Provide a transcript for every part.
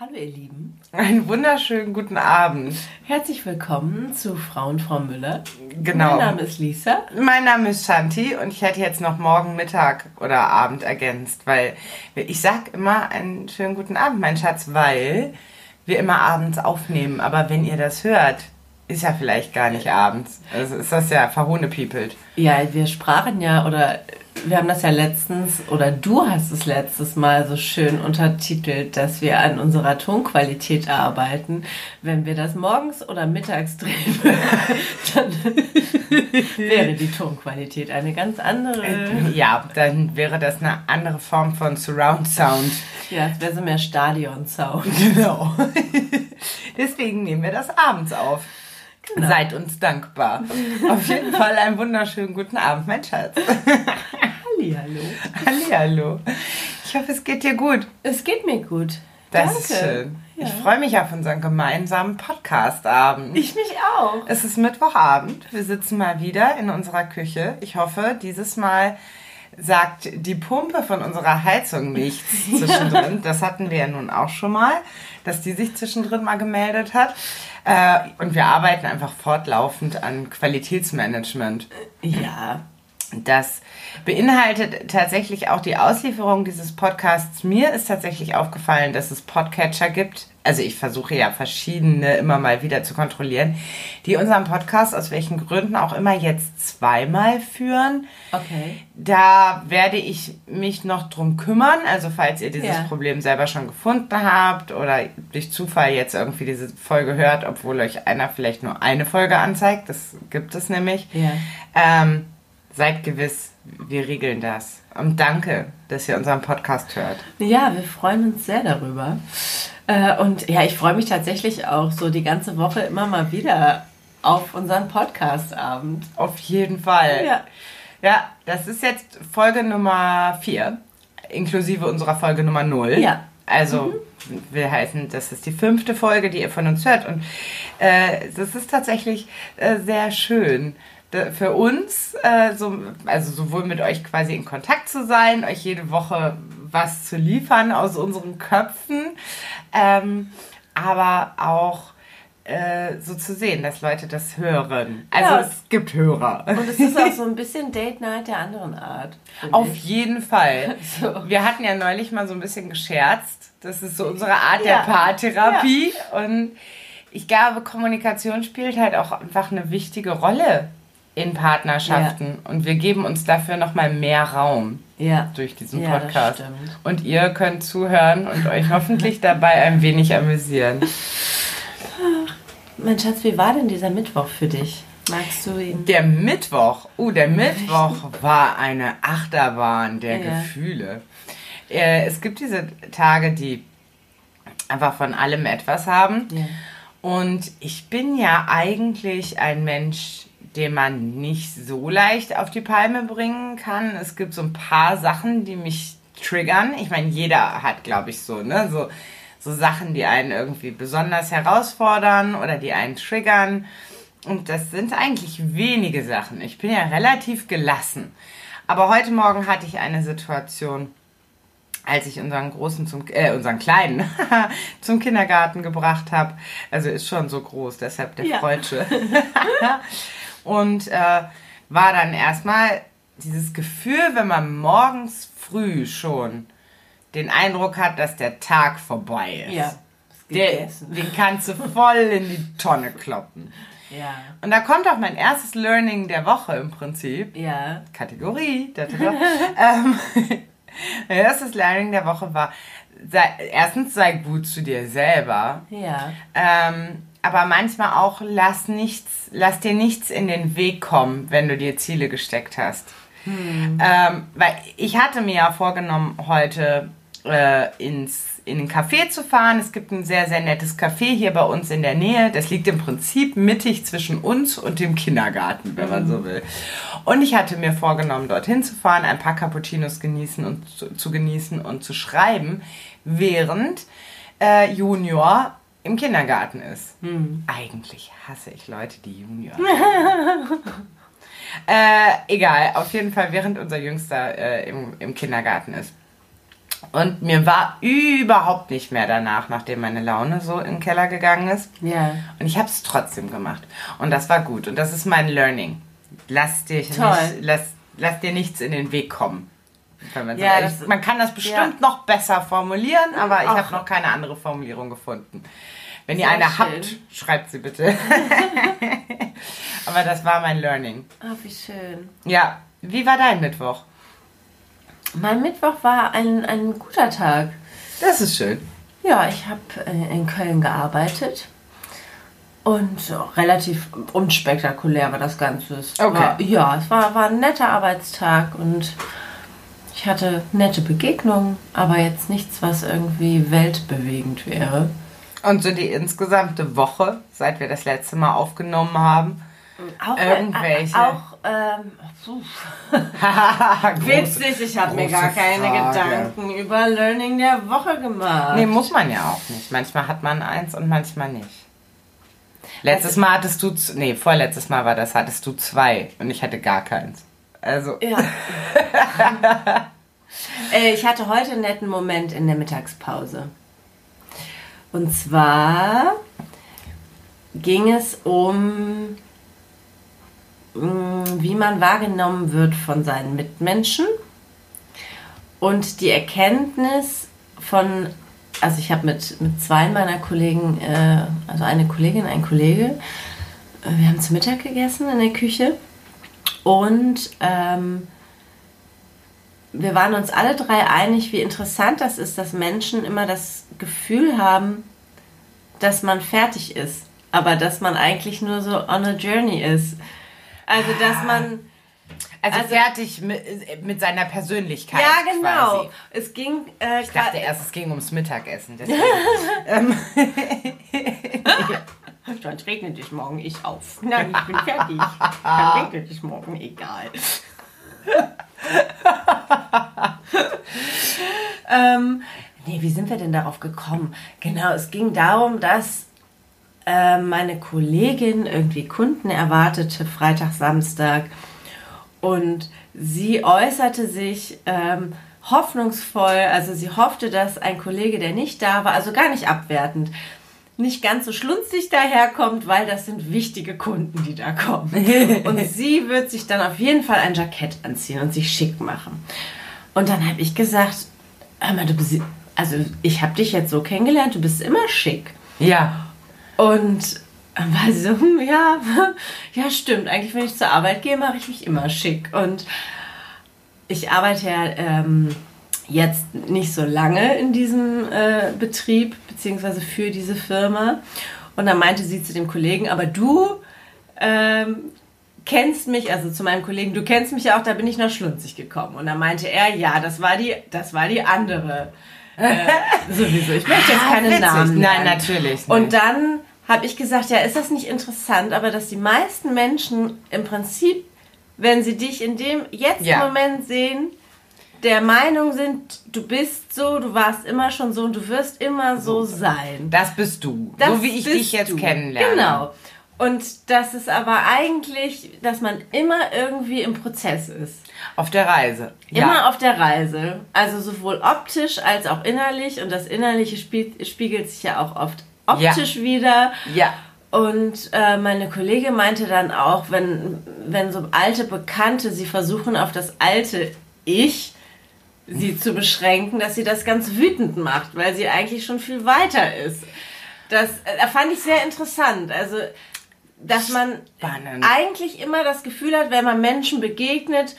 Hallo ihr Lieben. Einen wunderschönen guten Abend. Herzlich willkommen zu Frau und Frau Müller. Genau. Mein Name ist Lisa. Mein Name ist Shanti und ich hätte jetzt noch morgen Mittag oder Abend ergänzt, weil ich sag immer einen schönen guten Abend, mein Schatz, weil wir immer abends aufnehmen. Aber wenn ihr das hört, ist ja vielleicht gar nicht abends. Also ist das ja verhohnepiepelt. Ja, wir sprachen ja oder wir haben das ja letztens oder du hast es letztes Mal so schön untertitelt, dass wir an unserer Tonqualität arbeiten. Wenn wir das morgens oder mittags drehen, dann wäre die Tonqualität eine ganz andere. Ja, dann wäre das eine andere Form von Surround Sound. Ja, es wäre so mehr Stadion-Sound. Genau. Deswegen nehmen wir das abends auf. Genau. Seid uns dankbar. Auf jeden Fall einen wunderschönen guten Abend, mein Schatz. Hallihallo. Hallihallo. Ich hoffe, es geht dir gut. Es geht mir gut. Das Danke. ist schön. Ja. Ich freue mich auf unseren gemeinsamen Podcast-Abend. Ich mich auch. Es ist Mittwochabend. Wir sitzen mal wieder in unserer Küche. Ich hoffe, dieses Mal sagt die Pumpe von unserer Heizung nichts zwischendrin. Das hatten wir ja nun auch schon mal, dass die sich zwischendrin mal gemeldet hat. Äh, und wir arbeiten einfach fortlaufend an Qualitätsmanagement. Ja. Das beinhaltet tatsächlich auch die Auslieferung dieses Podcasts. Mir ist tatsächlich aufgefallen, dass es Podcatcher gibt. Also ich versuche ja verschiedene immer mal wieder zu kontrollieren, die unseren Podcast aus welchen Gründen auch immer jetzt zweimal führen. Okay. Da werde ich mich noch drum kümmern. Also falls ihr dieses Ja. Problem selber schon gefunden habt oder durch Zufall jetzt irgendwie diese Folge hört, obwohl euch einer vielleicht nur eine Folge anzeigt, das gibt es nämlich. Ja. Ähm, seid gewiss, wir regeln das. Und danke, dass ihr unseren Podcast hört. Ja, wir freuen uns sehr darüber. Äh, Und ja, ich freue mich tatsächlich auch so die ganze Woche immer mal wieder auf unseren Podcast-Abend. Auf jeden Fall. Ja. Ja, das ist jetzt Folge Nummer 4, inklusive unserer Folge Nummer 0. Ja. Also, wir heißen, das ist die fünfte Folge, die ihr von uns hört. Und äh, das ist tatsächlich äh, sehr schön. Für uns, äh, so, also sowohl mit euch quasi in Kontakt zu sein, euch jede Woche was zu liefern aus unseren Köpfen, ähm, aber auch äh, so zu sehen, dass Leute das hören. Also Ja. es gibt Hörer. Und es ist auch so ein bisschen Date Night der anderen Art. Auf ich. jeden Fall. So. Wir hatten ja neulich mal so ein bisschen gescherzt. Das ist so unsere Art Ja. der Paartherapie. Und ich glaube, Kommunikation spielt halt auch einfach eine wichtige Rolle in Partnerschaften. Und wir geben uns dafür nochmal mehr Raum Ja. durch diesen Ja, Podcast. Und ihr könnt zuhören und euch hoffentlich dabei ein wenig amüsieren. Mein Schatz, wie war denn dieser Mittwoch für dich? Magst du ihn? Der Mittwoch, uh, der Mittwoch war eine Achterbahn der Ja. Gefühle. Äh, es gibt diese Tage, die einfach von allem etwas haben. Ja. Und ich bin ja eigentlich ein Mensch, den man nicht so leicht auf die Palme bringen kann. Es gibt so ein paar Sachen, die mich triggern. Ich meine, jeder hat, glaube ich, so, ne, so, so Sachen, die einen irgendwie besonders herausfordern oder die einen triggern. Und das sind eigentlich wenige Sachen. Ich bin ja relativ gelassen. Aber heute Morgen hatte ich eine Situation, als ich unseren großen zum äh, unseren kleinen zum Kindergarten gebracht habe. Also ist schon so groß, deshalb der Ja. Freudsche. Und äh, war dann erstmal dieses Gefühl, wenn man morgens früh schon den Eindruck hat, dass der Tag vorbei ist. Ja. Gegessen. den kannst du voll in die Tonne kloppen. Ja. Und da kommt auch mein erstes Learning der Woche im Prinzip. Ja. Kategorie. Da, da, da. ähm, mein erstes Learning der Woche war, sei, erstens sei gut zu dir selber, Ja. ähm, aber manchmal auch lass nichts, lass dir nichts in den Weg kommen, wenn du dir Ziele gesteckt hast. Ähm, weil ich hatte mir ja vorgenommen, heute äh, ins, in den Café zu fahren. Es gibt ein sehr, sehr nettes Café hier bei uns in der Nähe. Das liegt im Prinzip mittig zwischen uns und dem Kindergarten, wenn man so will. Und ich hatte mir vorgenommen, dorthin zu fahren, ein paar Cappuccinos genießen und zu, zu genießen und zu schreiben, während äh, Junior im Kindergarten ist. Eigentlich hasse ich Leute, die Junior Äh, egal, auf jeden Fall, während unser Jüngster äh, im, im Kindergarten ist. Und mir war überhaupt nicht mehr danach, nachdem meine Laune so in den Keller gegangen ist. Ja. Und ich habe es trotzdem gemacht. Und das war gut. Und das ist mein Learning. Lass, dich Toll. nicht, lass, lass dir nichts in den Weg kommen. Man, Ja, das- man kann das bestimmt ja. noch besser formulieren, aber ich habe noch keine andere Formulierung gefunden. Wenn ihr Sehr eine schön. habt, schreibt sie bitte. aber das war mein Learning. Ah, wie schön. Ja, wie war dein Mittwoch? Mein Mittwoch war ein, ein guter Tag. Das ist schön. Ja, ich habe äh, in Köln gearbeitet. Und relativ unspektakulär war das Ganze. Es Okay. War, ja, es war, war ein netter Arbeitstag und ich hatte nette Begegnungen, aber jetzt nichts, was irgendwie weltbewegend wäre. Und so die insgesamte Woche, seit wir das letzte Mal aufgenommen haben. Auch, Irgendwelche. Äh, auch, ähm, witzig, ich habe mir gar keine Frage. Gedanken über Learning der Woche gemacht. Nee, muss man ja auch nicht. Manchmal hat man eins und manchmal nicht. Letztes Mal hattest du, nee, vorletztes Mal war das, hattest du zwei und ich hatte gar keins. Also, Ja. äh, ich hatte heute einen netten Moment in der Mittagspause. Und zwar ging es um, mh, wie man wahrgenommen wird von seinen Mitmenschen. Und die Erkenntnis von, also ich habe mit, mit zwei meiner Kollegen, äh, also eine Kollegin, ein Kollege, äh, wir haben zu Mittag gegessen in der Küche. Und ähm, wir waren uns alle drei einig, wie interessant das ist, dass Menschen immer das Gefühl haben, dass man fertig ist, aber dass man eigentlich nur so on a journey ist. Also, dass man. also, Also- fertig mit, mit seiner Persönlichkeit. Ja, genau. Quasi. Es ging. Äh, Ich dachte erst, es ging ums Mittagessen. Deswegen. ähm, Dann regnet dich morgen ich auf. Nein, ich bin fertig. Dann regnet dich morgen, egal. ähm, nee, wie sind wir denn darauf gekommen? Genau, es ging darum, dass äh, meine Kollegin irgendwie Kunden erwartete, Freitag, Samstag. Und sie äußerte sich ähm, hoffnungsvoll, also sie hoffte, dass ein Kollege, der nicht da war, also gar nicht abwertend, nicht ganz so schlunzig daherkommt, weil das sind wichtige Kunden, die da kommen. Und sie wird sich dann auf jeden Fall ein Jackett anziehen und sich schick machen. Und dann habe ich gesagt, hör mal, du bist, also ich habe dich jetzt so kennengelernt, du bist immer schick. ja. Und dann war sie so, hm, ja, ja, stimmt. Eigentlich, wenn ich zur Arbeit gehe, mache ich mich immer schick. Und ich arbeite ja ähm, jetzt nicht so lange in diesem äh, Betrieb, beziehungsweise für diese Firma. Und dann meinte sie zu dem Kollegen, aber du ähm, kennst mich, also zu meinem Kollegen, du kennst mich ja auch, da bin ich noch schlunzig gekommen. Und dann meinte er, ja, das war die, das war die andere. Äh, sowieso. Ich möchte jetzt Ah, keine witzig. Namen Nein, nennen. natürlich nicht. Und dann habe ich gesagt, ja, ist das nicht interessant, aber dass die meisten Menschen im Prinzip, wenn sie dich in dem jetzt Ja. Moment sehen, der Meinung sind, du bist so, du warst immer schon so und du wirst immer so, sein. Das bist du. Das so wie ich dich jetzt du. kennenlerne. Genau. Und das ist aber eigentlich, dass man immer irgendwie im Prozess ist. Auf der Reise. Immer auf der Reise. Also sowohl optisch als auch innerlich. Und das Innerliche spiegelt sich ja auch oft optisch wieder. Ja. Und äh, meine Kollegin meinte dann auch, wenn, wenn so alte Bekannte sie versuchen, auf das alte Ich sie zu beschränken, dass sie das ganz wütend macht, weil sie eigentlich schon viel weiter ist. Das äh, fand ich sehr interessant. Also, dass man Spannend. eigentlich immer das Gefühl hat, wenn man Menschen begegnet,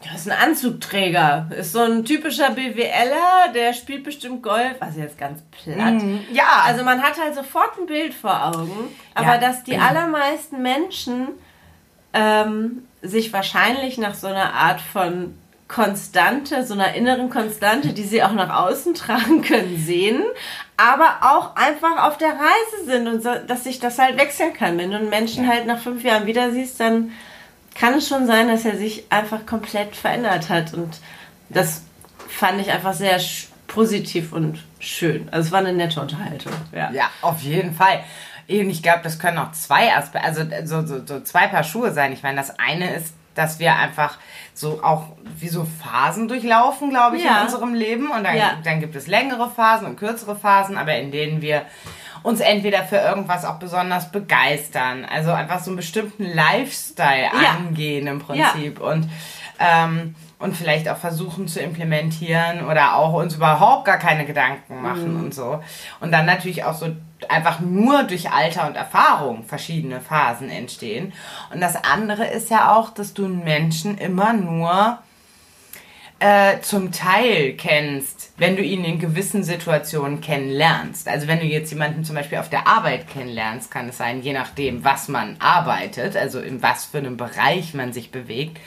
das ist ein Anzugträger, ist so ein typischer BWLer, der spielt bestimmt Golf, also jetzt ganz platt. Ja. Also man hat halt sofort ein Bild vor Augen, aber Ja. dass die allermeisten Menschen ähm, sich wahrscheinlich nach so einer Art von Konstante, so einer inneren Konstante, die sie auch nach außen tragen können, sehen, aber auch einfach auf der Reise sind und so, dass sich das halt wechseln kann. Wenn du einen Menschen halt nach fünf Jahren wieder siehst, dann kann es schon sein, dass er sich einfach komplett verändert hat und das fand ich einfach sehr positiv und schön. Also es war eine nette Unterhaltung. Ja. Ja, auf jeden Fall. Und ich glaube, das können auch zwei Aspekte, also so, so, so zwei Paar Schuhe sein. Ich meine, das eine ist, dass wir einfach so auch wie so Phasen durchlaufen, glaube ich, Ja. in unserem Leben. Und dann, Ja. dann gibt es längere Phasen und kürzere Phasen, aber in denen wir uns entweder für irgendwas auch besonders begeistern, also einfach so einen bestimmten Lifestyle Ja. angehen im Prinzip und ähm, und vielleicht auch versuchen zu implementieren oder auch uns überhaupt gar keine Gedanken machen Mhm. und so. Und dann natürlich auch so einfach nur durch Alter und Erfahrung verschiedene Phasen entstehen. Und das andere ist ja auch, dass du einen Menschen immer nur äh, zum Teil kennst, wenn du ihn in gewissen Situationen kennenlernst. Also wenn du jetzt jemanden zum Beispiel auf der Arbeit kennenlernst, kann es sein, je nachdem, was man arbeitet, also in was für einem Bereich man sich bewegt,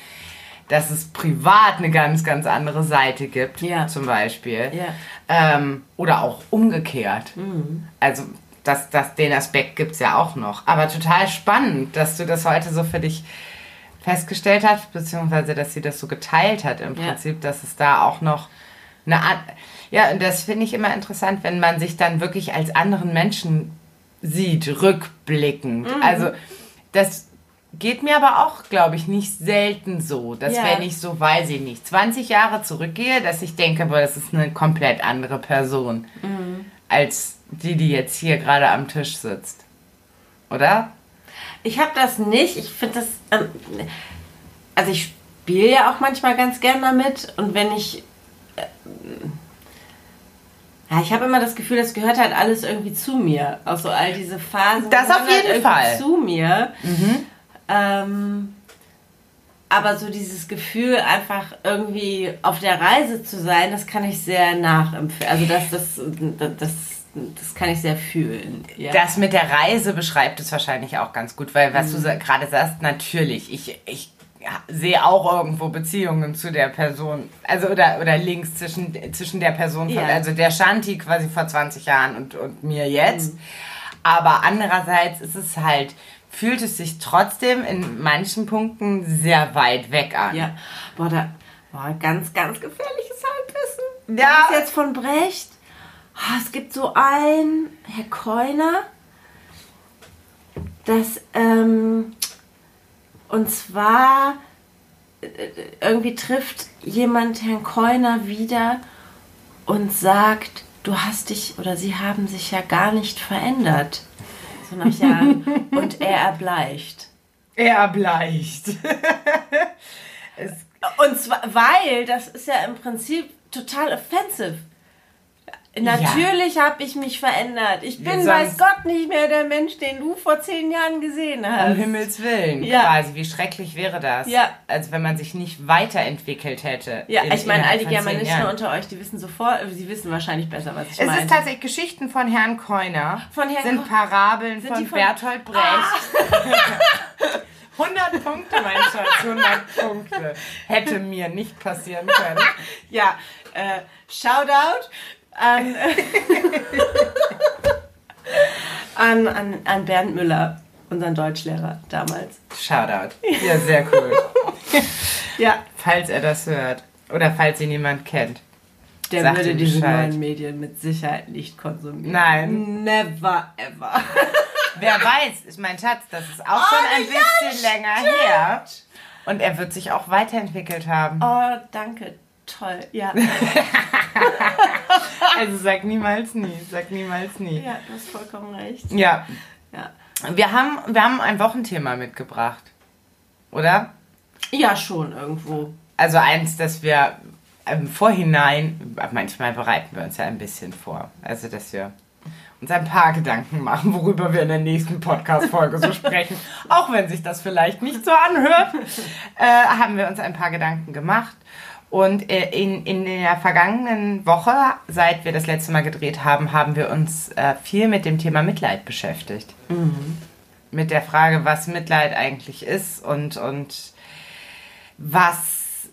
dass es privat eine ganz, ganz andere Seite gibt, Ja. zum Beispiel. Ja. Ähm, oder auch umgekehrt. Also das, das, den Aspekt gibt es ja auch noch. Aber total spannend, dass du das heute so für dich festgestellt hast, beziehungsweise dass sie das so geteilt hat im Ja. Prinzip, dass es da auch noch eine Art. Ja, und das finde ich immer interessant, wenn man sich dann wirklich als anderen Menschen sieht, rückblickend. Also das geht mir aber auch, glaube ich, nicht selten so, dass Ja. wenn ich so, weiß ich nicht, 20 Jahre zurückgehe, dass ich denke, boah, das ist eine komplett andere Person als die, die jetzt hier gerade am Tisch sitzt. Oder? Ich habe das nicht. Ich finde das. Ähm, also ich spiele ja auch manchmal ganz gern damit und wenn ich. Äh, ja, ich habe immer das Gefühl, das gehört halt alles irgendwie zu mir. Auch so all diese Phasen. Das auf jeden halt Fall. Zu mir. Ähm, aber so dieses Gefühl, einfach irgendwie auf der Reise zu sein, das kann ich sehr nachempfinden. Also das, das, das, das kann ich sehr fühlen. Ja. Das mit der Reise beschreibt es wahrscheinlich auch ganz gut, weil was du Mhm. sa- gerade sagst, natürlich, ich, ich sehe auch irgendwo Beziehungen zu der Person, also oder, oder Links zwischen, zwischen der Person, von, Ja. also der Shanti quasi vor 20 Jahren und, und mir jetzt. Mhm. Aber andererseits ist es halt, fühlt es sich trotzdem in manchen Punkten sehr weit weg an. Ja, boah, da, boah, ganz, ganz gefährliches Halbwissen. Ja. Das ist jetzt von Brecht. Ah, es gibt so einen, Herr Keuner, das, ähm, und zwar, äh, irgendwie trifft jemand Herrn Keuner wieder und sagt, du hast dich oder sie haben sich ja gar nicht verändert. So nach Jahren. und er erbleicht. Er erbleicht. Und zwar, weil das ist ja im Prinzip total offensive. Natürlich habe ich mich verändert. Ich bin, weiß Gott, nicht mehr der Mensch, den du vor zehn Jahren gesehen hast. Um Himmels Willen, Ja. quasi. Wie schrecklich wäre das? Ja. Als wenn man sich nicht weiterentwickelt hätte. Ja, in- ich meine, all die Germanisten unter euch, die wissen sofort, sie wissen wahrscheinlich besser, was ich Es meine. ist tatsächlich Geschichten von Herrn Keuner. Von Herrn sind Parabeln Sind von, von- Ah! Bertolt Brecht. 100 Punkte, mein Schatz, 100 Punkte. Hätte mir nicht passieren können. ja, äh, Shoutout an, an, an, an Bernd Müller, unseren Deutschlehrer damals. Shoutout. Ja, sehr cool. Ja, Falls er das hört. Oder falls ihn jemand kennt. der Sagt würde diese neuen Medien mit Sicherheit nicht konsumieren. Nein. Never ever. Wer weiß, ist mein Schatz, das ist auch schon ein Oh, ja, bisschen länger her. Und er wird sich auch weiterentwickelt haben. Oh, danke. Toll. Ja. Also sag niemals nie, sag niemals nie. ja, du hast vollkommen recht. Ja, Ja. wir haben, wir haben ein Wochenthema mitgebracht. Oder? Ja, schon irgendwo. Also eins, das wir im Vorhinein, manchmal bereiten wir uns ja ein bisschen vor. Also, dass wir uns ein paar Gedanken machen, worüber wir in der nächsten Podcast-Folge so sprechen. Auch wenn sich das vielleicht nicht so anhört, äh, haben wir uns ein paar Gedanken gemacht. Und äh, in, in der vergangenen Woche, seit wir das letzte Mal gedreht haben, haben wir uns äh, viel mit dem Thema Mitleid beschäftigt. Mit der Frage, was Mitleid eigentlich ist und, und was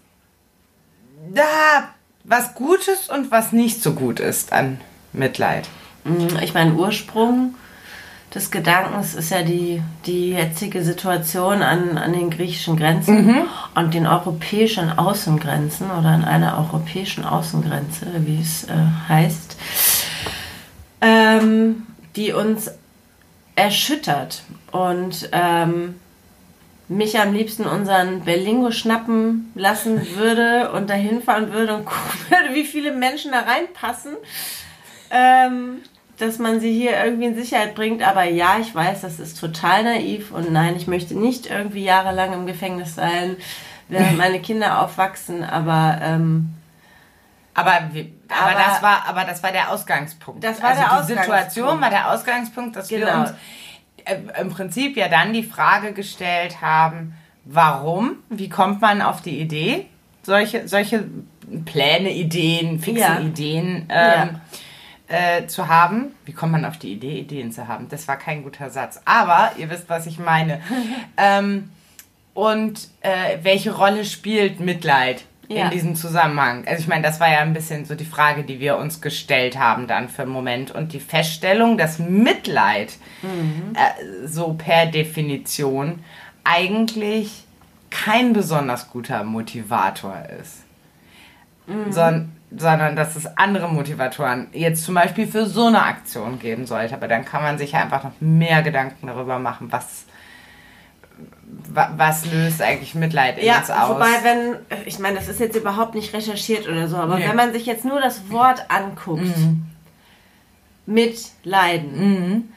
da was Gutes und was nicht so gut ist an Mitleid. Mm, Ich meine, Ursprung des Gedankens ist ja die, die jetzige Situation an, an den griechischen Grenzen und den europäischen Außengrenzen oder an einer europäischen Außengrenze, wie es äh, heißt, ähm, die uns erschüttert. Und ähm, mich am liebsten unseren Berlingo schnappen lassen würde und dahin fahren würde und gucken würde, wie viele Menschen da reinpassen, ähm, dass man sie hier irgendwie in Sicherheit bringt. Aber ja, ich weiß, das ist total naiv und nein, ich möchte nicht irgendwie jahrelang im Gefängnis sein, während meine Kinder aufwachsen, aber ähm, aber, aber, aber, das war, aber das war der Ausgangspunkt. Das war also der die Ausgangspunkt. Situation war der Ausgangspunkt, dass genau. wir uns äh, im Prinzip ja dann die Frage gestellt haben, warum, wie kommt man auf die Idee, solche, solche Pläne, Ideen, fixen ja. Ideen ähm, ja. Äh, zu haben. Wie kommt man auf die Idee, Ideen zu haben? Das war kein guter Satz. Aber ihr wisst, was ich meine. ähm, und äh, welche Rolle spielt Mitleid ja. in diesem Zusammenhang. Also ich meine, das war ja ein bisschen so die Frage, die wir uns gestellt haben dann für einen Moment. Und die Feststellung, dass Mitleid mhm. äh, so per Definition eigentlich kein besonders guter Motivator ist. Mhm. Son sondern dass es andere Motivatoren jetzt zum Beispiel für so eine Aktion geben sollte. Aber dann kann man sich ja einfach noch mehr Gedanken darüber machen, was was löst eigentlich Mitleid ja, uns aus? Wobei, wenn, ich meine, das ist jetzt überhaupt nicht recherchiert oder so, aber nee. wenn man sich jetzt nur das Wort anguckt, mhm. Mitleiden, mhm.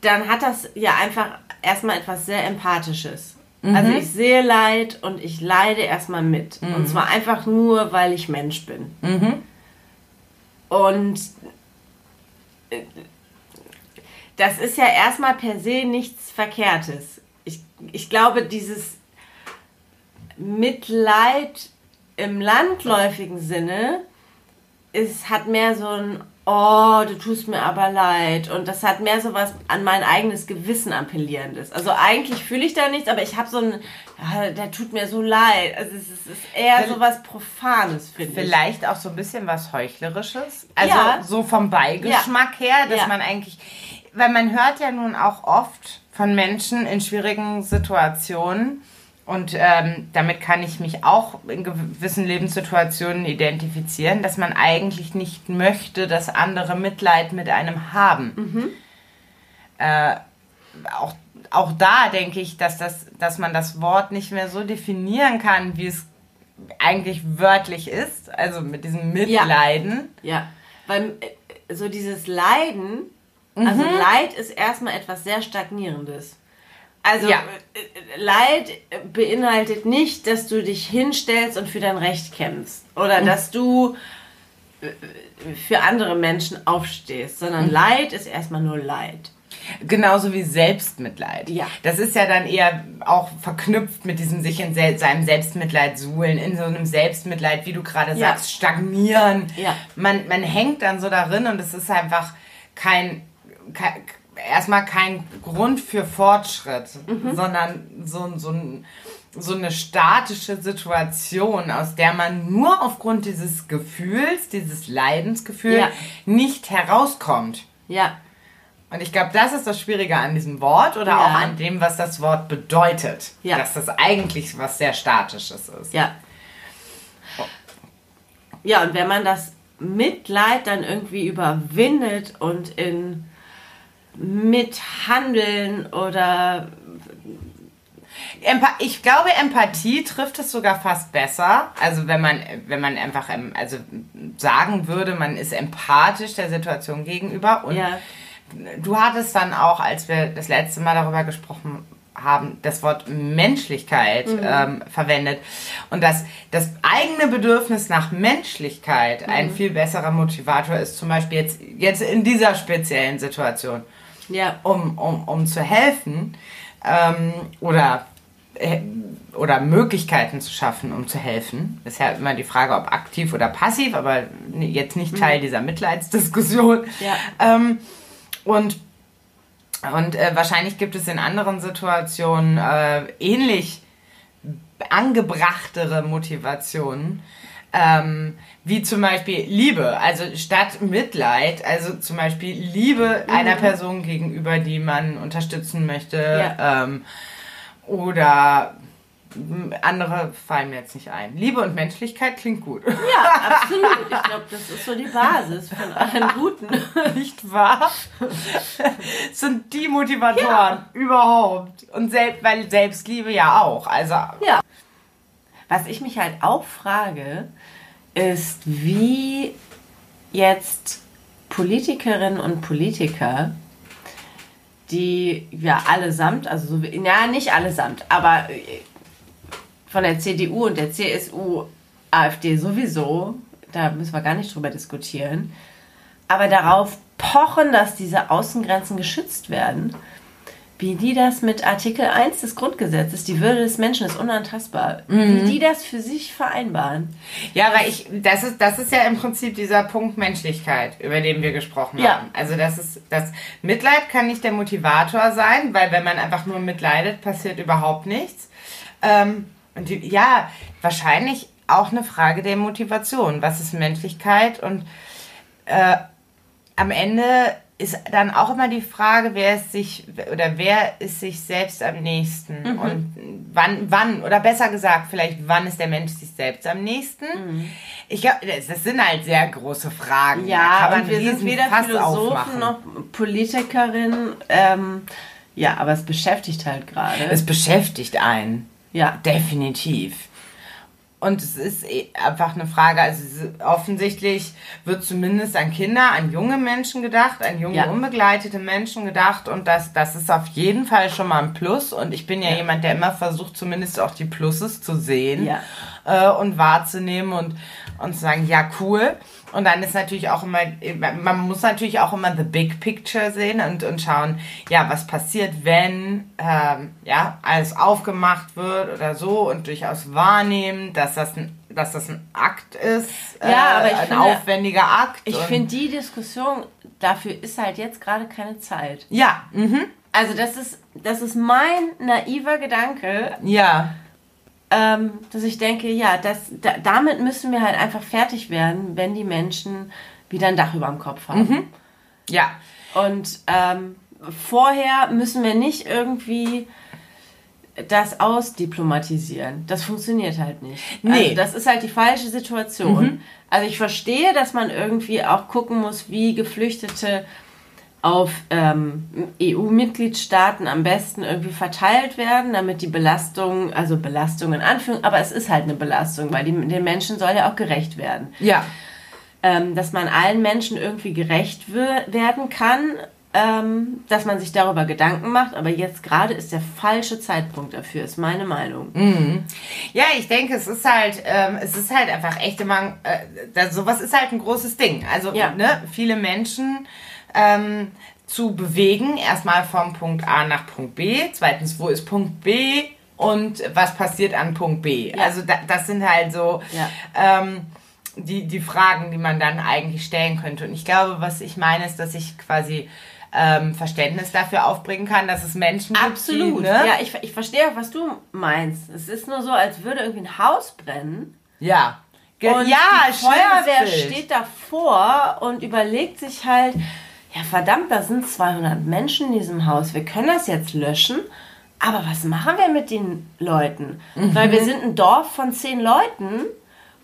dann hat das ja einfach erstmal etwas sehr Empathisches. Mhm. Also ich sehe Leid und ich leide erstmal mit. Und mhm. zwar einfach nur, weil ich Mensch bin. Mhm. Und äh, das ist ja erstmal per se nichts Verkehrtes. Ich, ich glaube, dieses Mitleid im landläufigen Sinne ist, hat mehr so ein Oh, du tust mir aber leid. Und das hat mehr so was an mein eigenes Gewissen appellierendes. Also eigentlich fühle ich da nichts, aber ich habe so ein, der tut mir so leid. Also es ist, eher so was Profanes, finde ich. Vielleicht auch so ein bisschen was Heuchlerisches. Also ja. so vom Beigeschmack ja. her, dass ja. man eigentlich, weil man hört ja nun auch oft von Menschen in schwierigen Situationen, und ähm, damit kann ich mich auch in gewissen Lebenssituationen identifizieren, dass man eigentlich nicht möchte, dass andere Mitleid mit einem haben. Mhm. Äh, auch, auch da denke ich, dass, das, dass man das Wort nicht mehr so definieren kann, wie es eigentlich wörtlich ist. Also mit diesem Mitleiden. Ja, ja. weil äh, so dieses Leiden also mhm. Leid ist erstmal etwas sehr Stagnierendes. Also ja. Äh, Leid beinhaltet nicht, dass du dich hinstellst und für dein Recht kämpfst oder mhm. dass du äh, für andere Menschen aufstehst, sondern mhm. Leid ist erstmal nur Leid. Genauso wie Selbstmitleid. Ja. Das ist ja dann eher auch verknüpft mit diesem sich in sel seinem Selbstmitleid suhlen, in so einem Selbstmitleid, wie du gerade ja. sagst, stagnieren. Ja. Man, man hängt dann so darin und es ist einfach kein kein, erstmal kein Grund für Fortschritt, mhm. sondern so, so, so eine statische Situation, aus der man nur aufgrund dieses Gefühls, dieses Leidensgefühls ja. nicht herauskommt. Ja. Und ich glaube, das ist das Schwierige an diesem Wort oder ja. auch an dem, was das Wort bedeutet. Ja. Dass das eigentlich was sehr Statisches ist. Ja. Ja, und wenn man das Mitleid dann irgendwie überwindet und in mit Handeln oder ich glaube, Empathie trifft es sogar fast besser. Also wenn man, wenn man einfach also sagen würde, man ist empathisch der Situation gegenüber. Und ja. du hattest dann auch, als wir das letzte Mal darüber gesprochen haben, das Wort Menschlichkeit mhm. ähm, verwendet. Und dass das eigene Bedürfnis nach Menschlichkeit mhm. ein viel besserer Motivator ist, zum Beispiel jetzt, jetzt in dieser speziellen Situation ja. um, um, um zu helfen ähm, oder, äh, oder Möglichkeiten zu schaffen, um zu helfen. Ist ja immer die Frage, ob aktiv oder passiv, aber jetzt nicht Teil mhm. dieser Mitleidsdiskussion. Ja. Ähm, und und äh, wahrscheinlich gibt es in anderen Situationen äh, ähnlich angebrachtere Motivationen. Ähm, wie zum Beispiel Liebe, also statt Mitleid, also zum Beispiel Liebe mhm. einer Person gegenüber, die man unterstützen möchte. Ja. Ähm, oder andere fallen mir jetzt nicht ein. Liebe und Menschlichkeit klingt gut. Ja, absolut. Ich glaube, das ist so die Basis von allen Guten. Nicht wahr? Das sind die Motivatoren ja. überhaupt. Und selbst, weil Selbstliebe ja auch. Also. Ja. Was ich mich halt auch frage, ist, wie jetzt Politikerinnen und Politiker die ja allesamt, also so, ja nicht allesamt, aber äh, von der CDU und der CSU, AfD sowieso, da müssen wir gar nicht drüber diskutieren, aber darauf pochen, dass diese Außengrenzen geschützt werden wie die das mit Artikel 1 des Grundgesetzes, die Würde des Menschen ist unantastbar, mhm. wie die das für sich vereinbaren. Ja, weil ich, das ist, das ist ja im Prinzip dieser Punkt Menschlichkeit, über den wir gesprochen ja. haben. Also das ist, das Mitleid kann nicht der Motivator sein, weil wenn man einfach nur mitleidet, passiert überhaupt nichts. Ähm, und die, ja, wahrscheinlich auch eine Frage der Motivation. Was ist Menschlichkeit? Und äh, am Ende ist dann auch immer die Frage, wer ist sich oder wer ist sich selbst am nächsten mhm. und wann, wann oder besser gesagt, vielleicht wann ist der Mensch sich selbst am nächsten? Mhm. Ich glaube, das, sind halt sehr große Fragen. Ja, und wir sind weder Fass Philosophen aufmachen. noch Politikerin. Ähm, ja, aber es beschäftigt halt gerade. Es beschäftigt einen. Ja, definitiv. Und es ist eh einfach eine Frage, also offensichtlich wird zumindest an Kinder, an junge Menschen gedacht, an junge, ja. unbegleitete Menschen gedacht. Und das, das ist auf jeden Fall schon mal ein Plus. Und ich bin ja, ja. jemand, der immer versucht, zumindest auch die Pluses zu sehen ja. äh, und wahrzunehmen und, und zu sagen, ja, cool. Und dann ist natürlich auch immer, man muss natürlich auch immer the big picture sehen und, und schauen, ja, was passiert, wenn ähm, ja, alles aufgemacht wird oder so und durchaus wahrnehmen, dass das ein, dass das ein Akt ist, ja, äh, aber ich ein finde, aufwendiger Akt. Ich finde die Diskussion, dafür ist halt jetzt gerade keine Zeit. Ja. Mhm. Also das ist, das ist mein naiver Gedanke. Ja ähm, dass ich denke, ja, das, da, damit müssen wir halt einfach fertig werden, wenn die Menschen wieder ein Dach über dem Kopf haben. Mhm. Ja. Und ähm, vorher müssen wir nicht irgendwie das ausdiplomatisieren. Das funktioniert halt nicht. Nee. Also das ist halt die falsche Situation. Mhm. Also ich verstehe, dass man irgendwie auch gucken muss, wie Geflüchtete auf ähm, EU-Mitgliedstaaten am besten irgendwie verteilt werden, damit die Belastung, also Belastung in Anführung, aber es ist halt eine Belastung, weil die, den Menschen soll ja auch gerecht werden. Ja. Ähm, dass man allen Menschen irgendwie gerecht werden kann, ähm, dass man sich darüber Gedanken macht, aber jetzt gerade ist der falsche Zeitpunkt dafür, ist meine Meinung. Mhm. Ja, ich denke, es ist halt, ähm, es ist halt einfach echt immer, äh, das, sowas ist halt ein großes Ding. Also ja. ne, viele Menschen ähm, zu bewegen. Erstmal vom Punkt A nach Punkt B. Zweitens, wo ist Punkt B und was passiert an Punkt B? Ja. Also da, das sind halt so ja. ähm, die, die Fragen, die man dann eigentlich stellen könnte. Und ich glaube, was ich meine, ist, dass ich quasi ähm, Verständnis dafür aufbringen kann, dass es Menschen gibt. Absolut. Die, ne? Ja, ich, ich verstehe auch, was du meinst. Es ist nur so, als würde irgendwie ein Haus brennen. Ja. Und ja, die Feuerwehr steht davor und überlegt sich halt, ja verdammt, da sind 200 Menschen in diesem Haus, wir können das jetzt löschen, aber was machen wir mit den Leuten? Mhm. Weil wir sind ein Dorf von zehn Leuten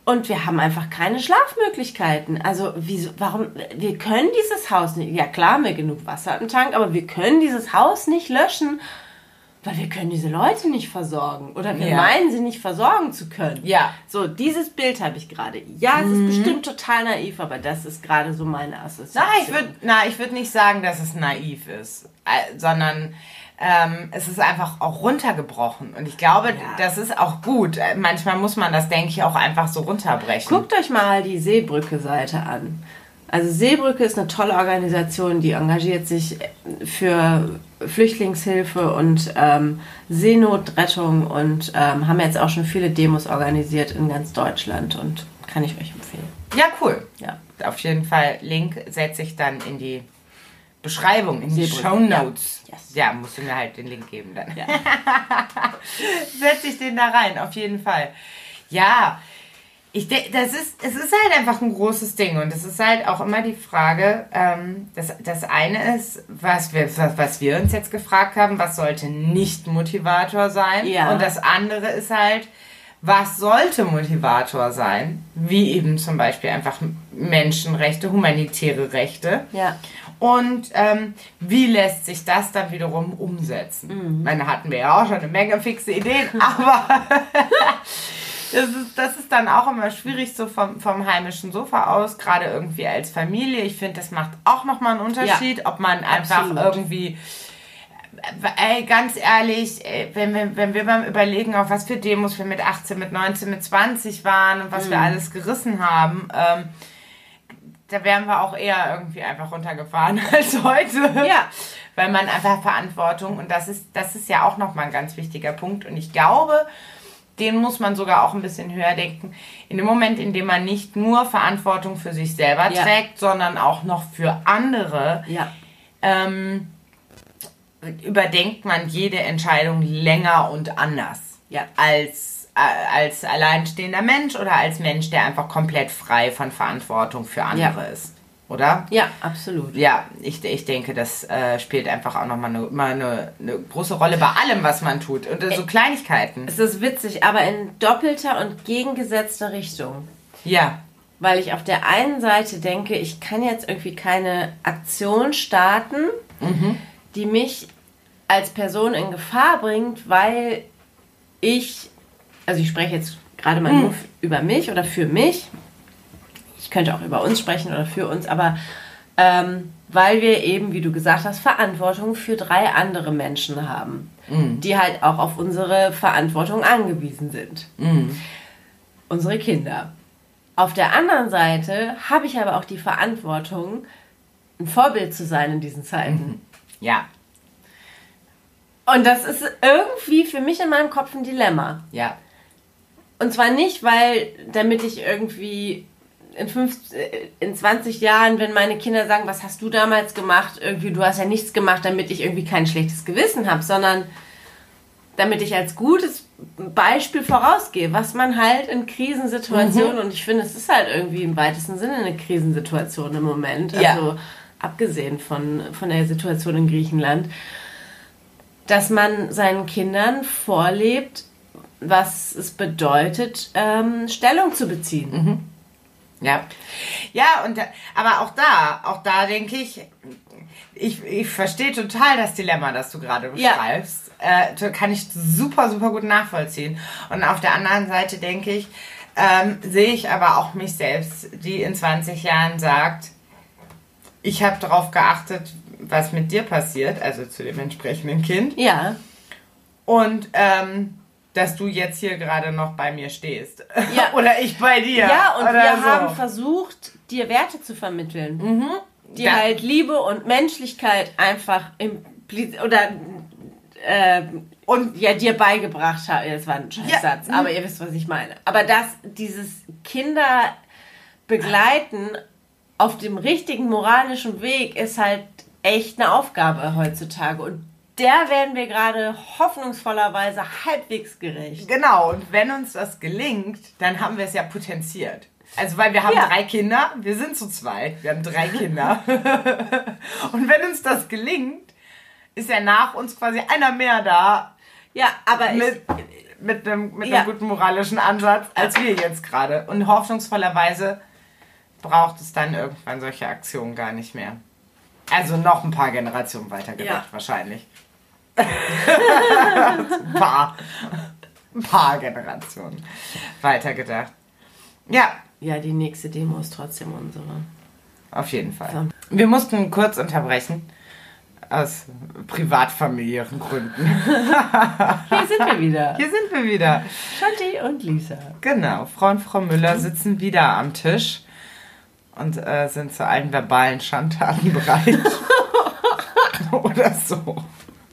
und wir haben einfach keine Schlafmöglichkeiten. Also wieso, warum, wir können dieses Haus nicht, ja klar, haben wir genug Wasser im Tank, aber wir können dieses Haus nicht löschen weil wir können diese Leute nicht versorgen oder wir ja. meinen sie nicht versorgen zu können. Ja. So, dieses Bild habe ich gerade. Ja, es mhm. ist bestimmt total naiv, aber das ist gerade so meine Assoziation. Na, ich würde na, ich würd nicht sagen, dass es naiv ist, äh, sondern ähm, es ist einfach auch runtergebrochen. Und ich glaube, ja. das ist auch gut. Äh, manchmal muss man das, denke ich, auch einfach so runterbrechen. Guckt euch mal die Seebrücke-Seite an. Also Seebrücke ist eine tolle Organisation, die engagiert sich für Flüchtlingshilfe und ähm, Seenotrettung und ähm, haben jetzt auch schon viele Demos organisiert in ganz Deutschland und kann ich euch empfehlen. Ja, cool. Ja. Auf jeden Fall Link setze ich dann in die Beschreibung, in die Show Notes. Ja. Yes. ja, musst du mir halt den Link geben dann. Ja. setze ich den da rein, auf jeden Fall. Ja, Ich denke, das ist, es ist halt einfach ein großes Ding und es ist halt auch immer die Frage, ähm, das, das eine ist, was wir, was, was wir uns jetzt gefragt haben, was sollte nicht Motivator sein? Ja. Und das andere ist halt, was sollte Motivator sein? Wie eben zum Beispiel einfach Menschenrechte, humanitäre Rechte. Ja. Und ähm, wie lässt sich das dann wiederum umsetzen? Mhm. Ich meine, hatten wir ja auch schon eine Menge fixe Ideen, aber das, ist, das ist dann auch immer schwierig so vom, vom heimischen Sofa aus, gerade irgendwie als Familie. Ich finde, das macht auch nochmal einen Unterschied, ob man einfach absolut. irgendwie Ey, ganz ehrlich, ey, wenn wir, wenn wir beim Überlegen, auf was für Demos wir mit 18, mit 19, mit 20 waren und was wir alles gerissen haben, ähm, da wären wir auch eher irgendwie einfach runtergefahren als heute. Ja. Weil man einfach Verantwortung, und das ist, das ist ja auch nochmal ein ganz wichtiger Punkt. Und ich glaube, den muss man sogar auch ein bisschen höher denken. In dem Moment, in dem man nicht nur Verantwortung für sich selber Ja. trägt, sondern auch noch für andere, Ja. ähm, überdenkt man jede Entscheidung länger und anders. Ja. Als, äh, als alleinstehender Mensch oder als Mensch, der einfach komplett frei von Verantwortung für andere ist. Oder? Ja, absolut. Ja, ich, ich denke, das äh, spielt einfach auch nochmal eine, mal eine, eine große Rolle bei allem, was man tut. Und so Kleinigkeiten. Es ist witzig, aber in doppelter und gegengesetzter Richtung. Ja. Weil ich auf der einen Seite denke, ich kann jetzt irgendwie keine Aktion starten, die mich als Person in Gefahr bringt, weil ich, also ich spreche jetzt gerade mal nur f- über mich oder für mich, ich könnte auch über uns sprechen oder für uns, aber ähm, weil wir eben, wie du gesagt hast, Verantwortung für drei andere Menschen haben, die halt auch auf unsere Verantwortung angewiesen sind. Unsere Kinder. Auf der anderen Seite habe ich aber auch die Verantwortung, ein Vorbild zu sein in diesen Zeiten. Ja. Und das ist irgendwie für mich in meinem Kopf ein Dilemma. Ja. Und zwar nicht, weil, damit ich irgendwie in, fünf, äh, in 20 Jahren, wenn meine Kinder sagen, was hast du damals gemacht, irgendwie, du hast ja nichts gemacht, damit ich irgendwie kein schlechtes Gewissen habe, sondern damit ich als gutes Beispiel vorausgehe, was man halt in Krisensituationen, und ich finde, es ist halt irgendwie im weitesten Sinne eine Krisensituation im Moment, Ja. also abgesehen von, von der Situation in Griechenland, dass man seinen Kindern vorlebt, was es bedeutet, ähm, Stellung zu beziehen. Ja. Ja, und da, aber auch da, auch da denke ich, ich, ich verstehe total das Dilemma, das du gerade Ja. beschreibst. Äh, to- kann ich super, super gut nachvollziehen. Und auf der anderen Seite denke ich, ähm, sehe ich aber auch mich selbst, die in 20 Jahren sagt, ich habe darauf geachtet, was mit dir passiert, also zu dem entsprechenden Kind. Ja, Und ähm, dass du jetzt hier gerade noch bei mir stehst. Ja. Oder ich bei dir. ja, und Oder wir so. haben versucht, dir Werte zu vermitteln, die Da- halt Liebe und Menschlichkeit einfach impli- oder äh, und ja dir beigebracht haben. Das war ein Scheißsatz, Ja. aber ihr wisst, was ich meine. Aber dass dieses Kinder begleiten auf dem richtigen moralischen Weg ist halt echt eine Aufgabe heutzutage und der werden wir gerade hoffnungsvollerweise halbwegs gerecht. Genau, und wenn uns das gelingt, dann haben wir es ja potenziert. Also, weil wir haben Ja. drei Kinder, wir sind zu zweit, wir haben drei Kinder. und wenn uns das gelingt, ist ja nach uns quasi einer mehr da Ja, aber ich, mit, mit, einem, mit Ja. einem guten moralischen Ansatz als wir jetzt gerade. Und hoffnungsvollerweise braucht es dann irgendwann solche Aktionen gar nicht mehr. Also noch ein paar Generationen weitergedacht, Ja. wahrscheinlich. Ein paar. Ein paar Generationen weitergedacht. Ja, ja, die nächste Demo ist trotzdem unsere. auf jeden Fall. So. Wir mussten kurz unterbrechen. Aus privatfamiliären Gründen. Hier sind wir wieder. Hier sind wir wieder. Shanti und Lisa. Genau, Frau und Frau Müller sitzen wieder am Tisch und äh, sind zu allen verbalen Schandtaten bereit. Oder so.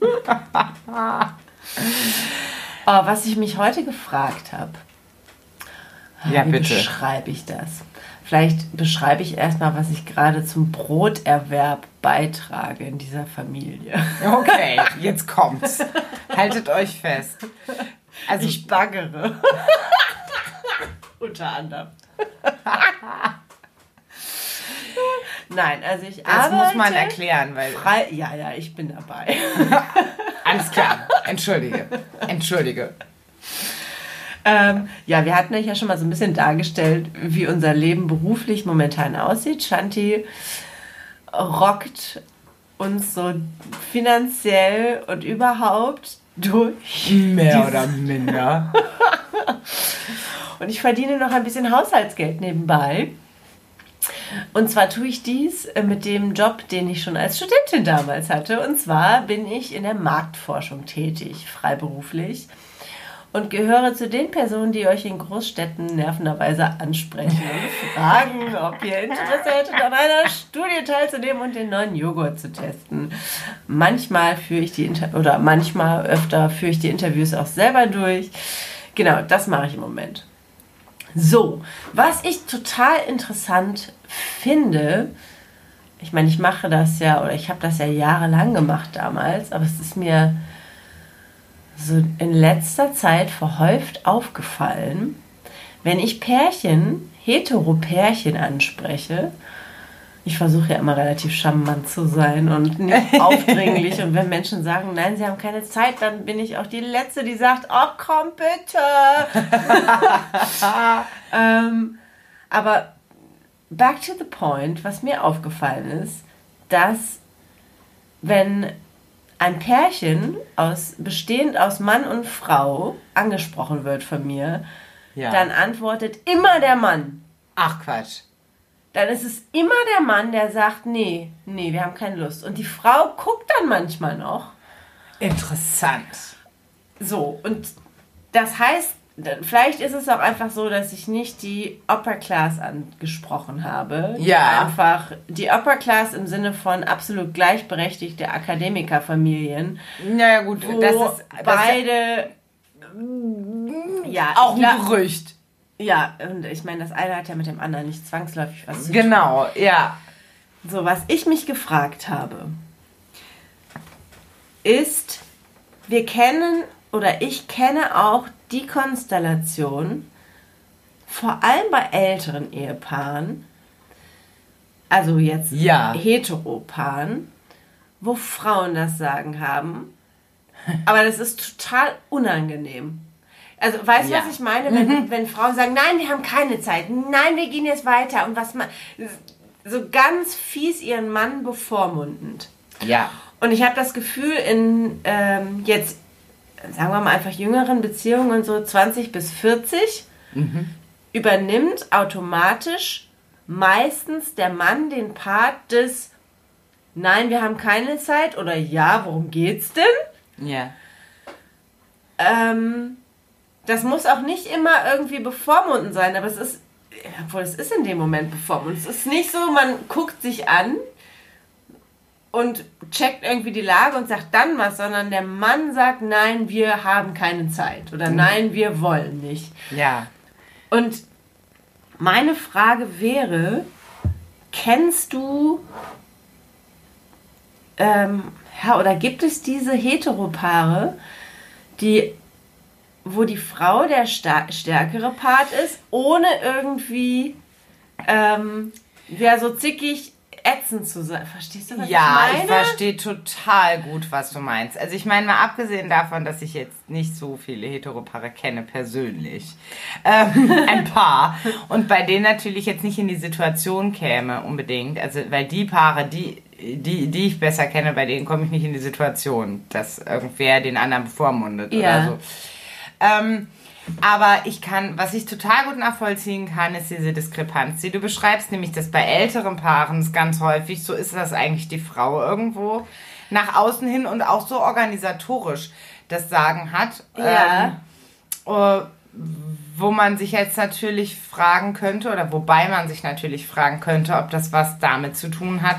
Oh, was ich mich heute gefragt habe. Ja, wie bitte. beschreibe ich das? Vielleicht beschreibe ich erstmal, was ich gerade zum Broterwerb beitrage in dieser Familie. Okay, jetzt kommt's. Haltet euch fest. Also, Ich baggere. Unter anderem. Nein, also ich Das arbeite. muss man erklären, weil. Frei, ja, ja, ich bin dabei. Alles klar. Entschuldige. Entschuldige. ähm, ja, wir hatten euch ja schon mal so ein bisschen dargestellt, wie unser Leben beruflich momentan aussieht. Shanti rockt uns so finanziell und überhaupt durch. Mehr oder minder. Und ich verdiene noch ein bisschen Haushaltsgeld nebenbei. Und zwar tue ich dies äh, mit dem Job, den ich schon als Studentin damals hatte. Und zwar bin ich in der Marktforschung tätig, freiberuflich. Und gehöre zu den Personen, die euch in Großstädten nervenderweise ansprechen und fragen, ob ihr Interesse hättet, an einer Studie teilzunehmen und den neuen Joghurt zu testen. Manchmal führe ich die Inter oder manchmal öfter führe ich die Interviews auch selber durch. Genau, das mache ich im Moment. So, was ich total interessant finde, ich meine, ich mache das ja oder ich habe das ja jahrelang gemacht damals, aber es ist mir so in letzter Zeit verhäuft aufgefallen, wenn ich Pärchen, Hetero-Pärchen anspreche, ich versuche ja immer relativ charmant zu sein und nicht aufdringlich. Und wenn Menschen sagen, nein, sie haben keine Zeit, dann bin ich auch die Letzte, die sagt, oh komm bitte. ähm, aber back to the point, was mir aufgefallen ist, dass wenn ein Pärchen aus, bestehend aus Mann und Frau angesprochen wird von mir, Ja. dann antwortet immer der Mann. Ach Quatsch. Dann ist es immer der Mann, der sagt, nee, nee, wir haben keine Lust. Und die Frau guckt dann manchmal noch. Interessant. So, und das heißt, vielleicht ist es auch einfach so, dass ich nicht die Upper Class angesprochen habe. Ja. Einfach die Upper Class im Sinne von absolut gleichberechtigte Akademikerfamilien, Naja, gut, wo das ist das beide. ja, ist auch ich ein Gerücht. Ja, und ich meine, das eine hat ja mit dem anderen nicht zwangsläufig was zu tun. Genau, ja. So, was ich mich gefragt habe, ist, wir kennen oder ich kenne auch die Konstellation, vor allem bei älteren Ehepaaren, also jetzt Ja. Heteropaaren, wo Frauen das Sagen haben, aber das ist total unangenehm. Also, weißt du, Ja. was ich meine? Wenn, wenn Frauen sagen, nein, wir haben keine Zeit, nein, wir gehen jetzt weiter und was man, so ganz fies ihren Mann bevormundend. Ja. Und ich habe das Gefühl, in ähm, jetzt, sagen wir mal einfach jüngeren Beziehungen, so 20 bis 40, übernimmt automatisch meistens der Mann den Part des Nein, wir haben keine Zeit oder Ja, worum geht's denn? Ja. Ähm, das muss auch nicht immer irgendwie bevormundend sein, aber es ist, obwohl es ist in dem Moment bevormundend. Es ist nicht so, man guckt sich an und checkt irgendwie die Lage und sagt dann was, sondern der Mann sagt, nein, wir haben keine Zeit oder nein, wir wollen nicht. Ja. Und meine Frage wäre, kennst du ähm, ja, oder gibt es diese Heteropaare, die, wo die Frau der stärkere Part ist, ohne irgendwie ähm, ja, so zickig ätzend zu sein? Verstehst du, was Ja, ich ich meine? verstehe total gut, was du meinst. Also ich meine mal abgesehen davon, dass ich jetzt nicht so viele Heteropaare kenne persönlich, ähm, ein paar und bei denen natürlich jetzt nicht in die Situation käme unbedingt. Also weil die Paare, die die, die ich besser kenne, bei denen komme ich nicht in die Situation, dass irgendwer den anderen bevormundet Ja. oder so. Ähm, aber ich kann, was ich total gut nachvollziehen kann, ist diese Diskrepanz, die du beschreibst, nämlich, dass bei älteren Paaren es ganz häufig so ist, dass eigentlich die Frau irgendwo nach außen hin und auch so organisatorisch das Sagen hat. Ja. Ähm, äh, wo man sich jetzt natürlich fragen könnte, oder wobei man sich natürlich fragen könnte, ob das was damit zu tun hat,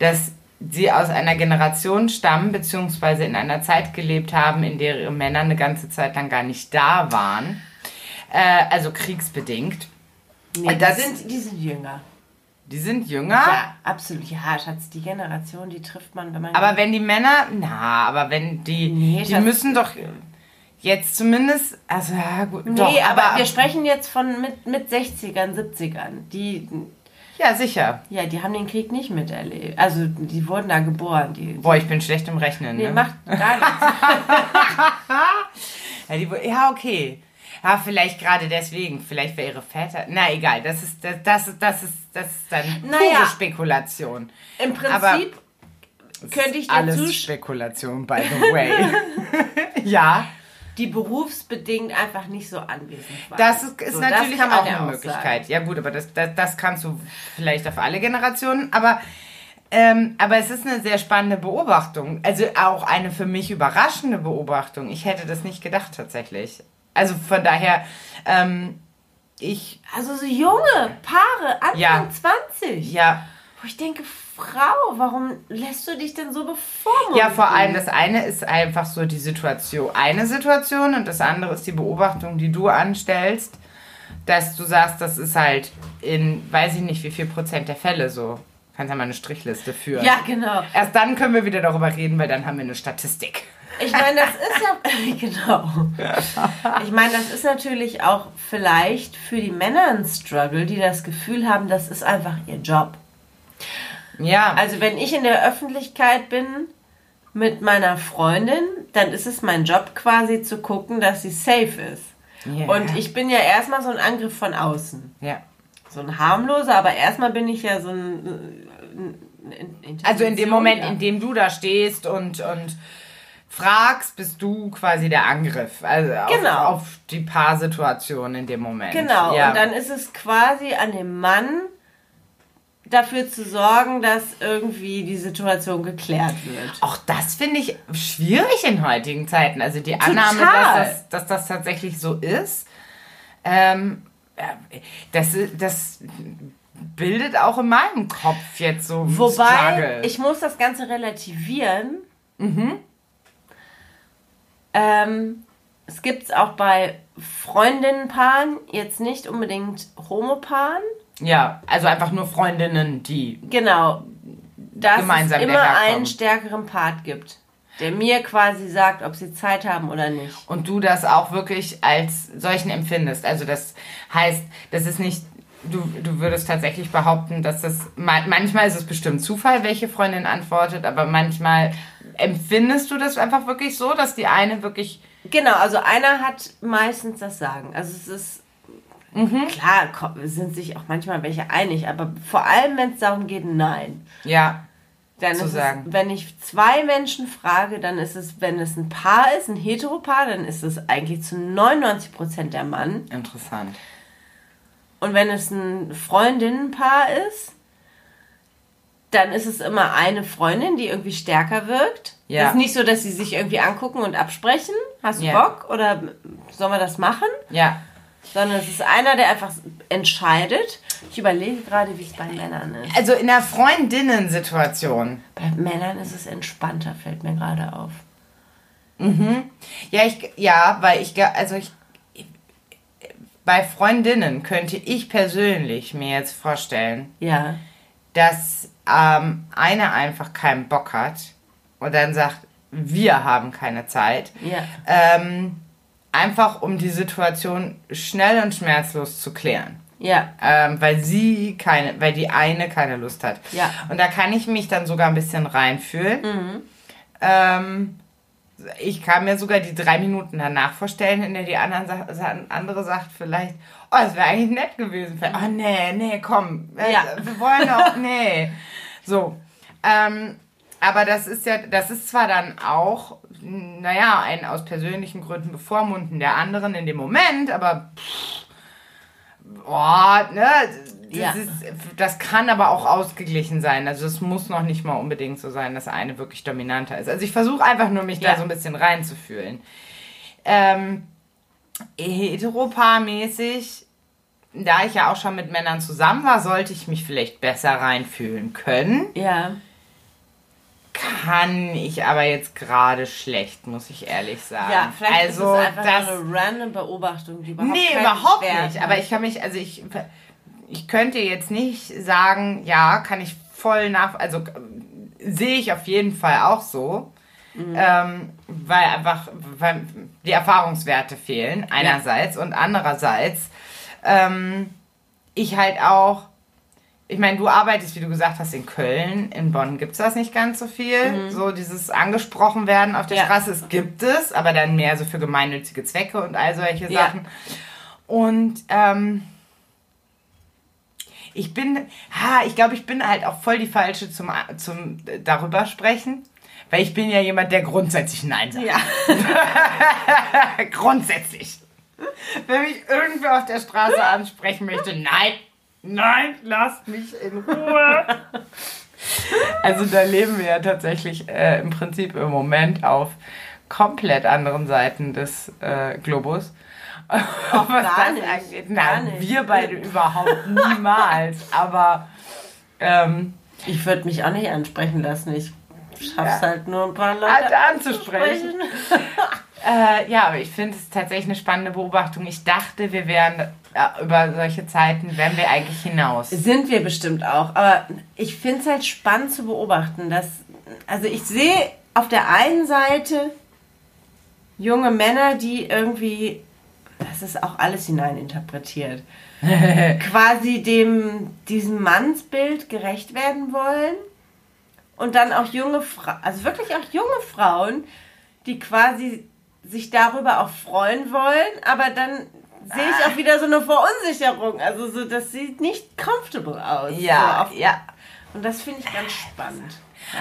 dass sie aus einer Generation stammen, beziehungsweise in einer Zeit gelebt haben, in der ihre Männer eine ganze Zeit lang gar nicht da waren. Äh, also kriegsbedingt. nee, das- die, sind, die sind jünger. Die sind jünger. Ja, absolut. Ja, Schatz, die Generation, die trifft man, wenn man. Aber wenn die Männer, na, aber wenn die, Nee, die Schatz. müssen doch, jetzt zumindest, also ja, gut, Nee, doch, aber, wir sprechen jetzt von mit, mit 60ern, 70ern. Die, ja, sicher. ja, die haben den Krieg nicht miterlebt. Also, die wurden da geboren. Die, Boah, ich bin schlecht im Rechnen. nee, ne? macht gar nichts. Ja, die, ja, okay. Ja, vielleicht gerade deswegen. Vielleicht wäre ihre Väter. Na, egal. Das ist, das, das, ist- das ist, das ist dann pure Naja. Spekulation. Im Aber- Prinzip könnte ich dir Alles. Spekulation, by the way. ja, die berufsbedingt einfach nicht so anwesend waren. das ist, ist So, das natürlich man auch eine auch Möglichkeit. Ja, gut, aber das, das, das kannst du vielleicht auf alle Generationen. Aber, ähm, aber es ist eine sehr spannende Beobachtung. Also auch eine für mich überraschende Beobachtung. Ich hätte das nicht gedacht, tatsächlich. Also von daher, ähm, ich, Also so junge Paare, Anfang Ja. 20. ja, Wo ich denke, Frau, warum lässt du dich denn so bevormunden? Ja, vor allem das eine ist einfach so die Situation, eine Situation und das andere ist die Beobachtung, die du anstellst, dass du sagst, das ist halt in, weiß ich nicht, wie viel Prozent der Fälle so. Kannst ja mal eine Strichliste führen. Ja, genau. Erst dann können wir wieder darüber reden, weil dann haben wir eine Statistik. Ich meine, das ist ja, genau. Ich meine, das ist natürlich auch vielleicht für die Männer ein Struggle, die das Gefühl haben, das ist einfach ihr Job. Ja, Also wenn ich in der Öffentlichkeit bin mit meiner Freundin, dann ist es mein Job quasi zu gucken, dass sie safe ist. Ja. Und ich bin ja erstmal so ein Angriff von außen. ja. So ein harmloser, aber erstmal bin ich ja so ein... äh, ein- Also in dem Moment, ja. in dem du da stehst und, und fragst, bist du quasi der Angriff. Also auf, Genau. auf die Paarsituation in dem Moment. Genau, Ja. und dann ist es quasi an dem Mann dafür zu sorgen, dass irgendwie die Situation geklärt wird. Auch das finde ich schwierig in heutigen Zeiten. Also die Annahme, dass Total. das, dass das tatsächlich so ist, ähm, ja, das, das bildet auch in meinem Kopf jetzt so Wobei, Struggle. ich muss das Ganze relativieren. Ähm, es gibt es auch bei Freundinnenpaaren, jetzt nicht unbedingt Homopaaren. Ja, also einfach nur Freundinnen, die. Genau. Dass Gemeinsam es immer einen stärkeren Part gibt, der mir quasi sagt, ob sie Zeit haben oder nicht. Und du das auch wirklich als solchen empfindest. Also das heißt, das ist nicht. Du, du würdest tatsächlich behaupten, dass das. ma- Manchmal ist es bestimmt Zufall, welche Freundin antwortet, aber manchmal empfindest du das einfach wirklich so, dass die eine wirklich Genau, also einer hat meistens das Sagen. Also es ist Mhm. klar, sind sich auch manchmal welche einig, aber vor allem, wenn es darum geht, nein. Ja, Dann Zu ist sagen. es, wenn ich zwei Menschen frage, dann ist es, wenn es ein Paar ist, ein Heteropaar, dann ist es eigentlich zu 99% der Mann. interessant. Und wenn es ein Freundinnenpaar ist, dann ist es immer eine Freundin, die irgendwie stärker wirkt. Ja. Es ist nicht so, dass sie sich irgendwie angucken und absprechen. Hast du Ja. Bock oder sollen wir das machen? Ja. Sondern es ist einer, der einfach entscheidet. Ich überlege gerade, wie es bei Männern ist. Also in der Freundinnen-Situation. Bei Männern ist es entspannter, fällt mir gerade auf. Ja, ich, ja, weil ich, also ich, bei Freundinnen könnte ich persönlich mir jetzt vorstellen, Ja. dass ähm, eine einfach keinen Bock hat und dann sagt, wir haben keine Zeit. Ja. Ähm, einfach um die Situation schnell und schmerzlos zu klären. Ja. ähm, weil sie keine, weil die eine keine Lust hat. Ja. Und da kann ich mich dann sogar ein bisschen reinfühlen. Ähm, ich kann mir sogar die drei Minuten danach vorstellen, in der die andere sagt vielleicht, oh, das wäre eigentlich nett gewesen. Oh, nee, nee, komm, äh, Ja. wir wollen doch, nee. So. Ähm, aber das ist ja, das ist zwar dann auch, naja, ein aus persönlichen Gründen bevormunden der anderen in dem Moment, aber Boah, ne, das, Ja. ist, das kann aber auch ausgeglichen sein. Also es muss noch nicht mal unbedingt so sein, dass eine wirklich dominanter ist. Also ich versuche einfach nur, mich Ja. da so ein bisschen reinzufühlen. Ähm, heteropaarmäßig, da ich ja auch schon mit Männern zusammen war, sollte ich mich vielleicht besser reinfühlen können. Ja. Kann ich aber jetzt gerade schlecht, muss ich ehrlich sagen. Ja, vielleicht also ist es einfach das, eine random Beobachtung, die überhaupt Nee, keinen überhaupt Wert nicht. hat. Aber ich kann mich, also ich, ich könnte jetzt nicht sagen, ja, kann ich voll nach, also sehe ich auf jeden Fall auch so. Mhm. Ähm, weil einfach, weil die Erfahrungswerte fehlen, einerseits und andererseits ähm, ich halt auch, ich meine, du arbeitest, wie du gesagt hast, in Köln, in Bonn gibt es das nicht ganz so viel. Mhm. So dieses angesprochen werden auf der Ja. Straße, es gibt es, aber dann mehr so für gemeinnützige Zwecke und all solche Ja. Sachen. Und ähm, ich bin, ha, ich glaube, ich bin halt auch voll die falsche zum, zum äh, darüber sprechen. Weil ich bin ja jemand, der grundsätzlich Nein sagt. Ja. grundsätzlich. Wenn mich irgendwer auf der Straße ansprechen möchte, nein, nein, lasst mich in Ruhe. Also da leben wir ja tatsächlich äh, im Prinzip im Moment auf komplett anderen Seiten des äh, Globus. was gar nicht, angeht. gar Nein, nicht. wir beide überhaupt niemals. Aber ähm, Ich würde mich auch nicht ansprechen lassen. Ich schaff's Ja. halt nur ein paar Leute Leute anzusprechen. Äh, ja, aber ich finde es tatsächlich eine spannende Beobachtung. Ich dachte, wir wären äh, über solche Zeiten, wären wir eigentlich hinaus. Sind wir bestimmt auch. Aber ich finde es halt spannend zu beobachten, dass, also ich sehe auf der einen Seite junge Männer, die irgendwie, das ist auch alles hineininterpretiert, quasi dem, diesem Mannsbild gerecht werden wollen. Und dann auch junge Frauen, also wirklich auch junge Frauen, die quasi sich darüber auch freuen wollen, aber dann sehe ich auch wieder so eine Verunsicherung. Also so, das sieht nicht comfortable aus. so Ja, auf, ja. Und das finde ich ganz spannend.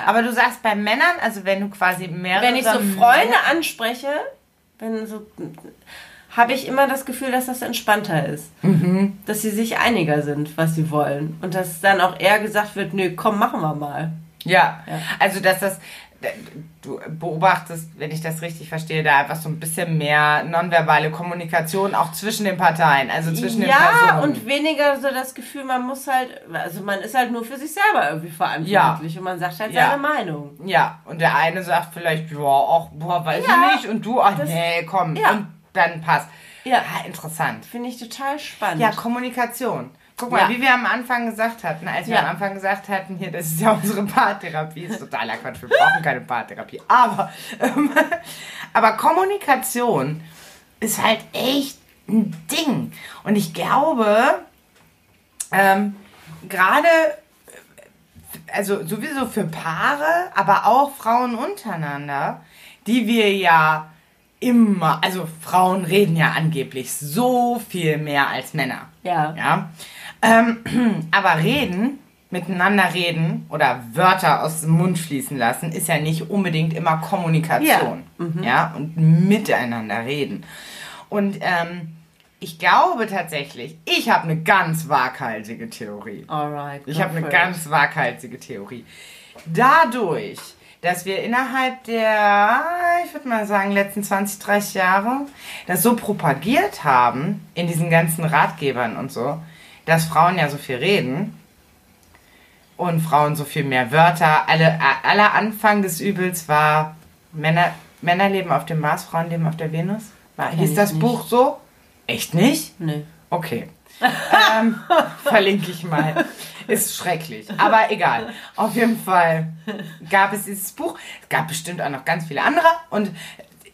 Aber du sagst bei Männern, also wenn du quasi mehrere... Wenn ich so Freunde anspreche, wenn so, habe ich immer das Gefühl, dass das entspannter ist. Mhm. Dass sie sich einiger sind, was sie wollen. Und dass dann auch eher gesagt wird, nö, komm, machen wir mal. Ja. Ja. also dass das... Du beobachtest, wenn ich das richtig verstehe, da einfach so ein bisschen mehr nonverbale Kommunikation auch zwischen den Parteien, also zwischen den ja, Personen. und weniger so das Gefühl, man muss halt, also man ist halt nur für sich selber irgendwie verantwortlich und man sagt halt Ja. seine Meinung. Ja, und der eine sagt vielleicht, ja, ach, boah, weiß Ja, ich nicht. Und du, ach, das- nee, komm. Ja. Und dann passt. Ja. Ah, interessant. Finde ich total spannend. Ja, Kommunikation. Guck mal, Ja. wie wir am Anfang gesagt hatten, als wir Ja. am Anfang gesagt hatten, hier, das ist ja unsere Paartherapie, ist totaler Quatsch, wir brauchen keine Paartherapie. Aber, ähm, aber Kommunikation ist halt echt ein Ding. Und ich glaube, ähm, gerade, also sowieso für Paare, aber auch Frauen untereinander, die wir ja immer, also Frauen reden ja angeblich so viel mehr als Männer. Ja. Ja. Ähm, aber reden, miteinander reden oder Wörter aus dem Mund fließen lassen, ist ja nicht unbedingt immer Kommunikation. Ja, und miteinander reden. Und ähm, ich glaube tatsächlich, ich habe eine ganz waghalsige Theorie. Alright. Ich habe eine ganz waghalsige Theorie. Dadurch, dass wir innerhalb der, ich würde mal sagen, letzten 20, 30 Jahre das so propagiert haben, in diesen ganzen Ratgebern und so, dass Frauen ja so viel reden und Frauen so viel mehr Wörter. Alle, aller Anfang des Übels war, Männer, Männer leben auf dem Mars, Frauen leben auf der Venus. War, hieß das nicht. Buch so? Echt nicht? Nee. Okay. ähm, verlinke ich mal. Ist schrecklich. Aber egal. Auf jeden Fall gab es dieses Buch. Es gab bestimmt auch noch ganz viele andere. Und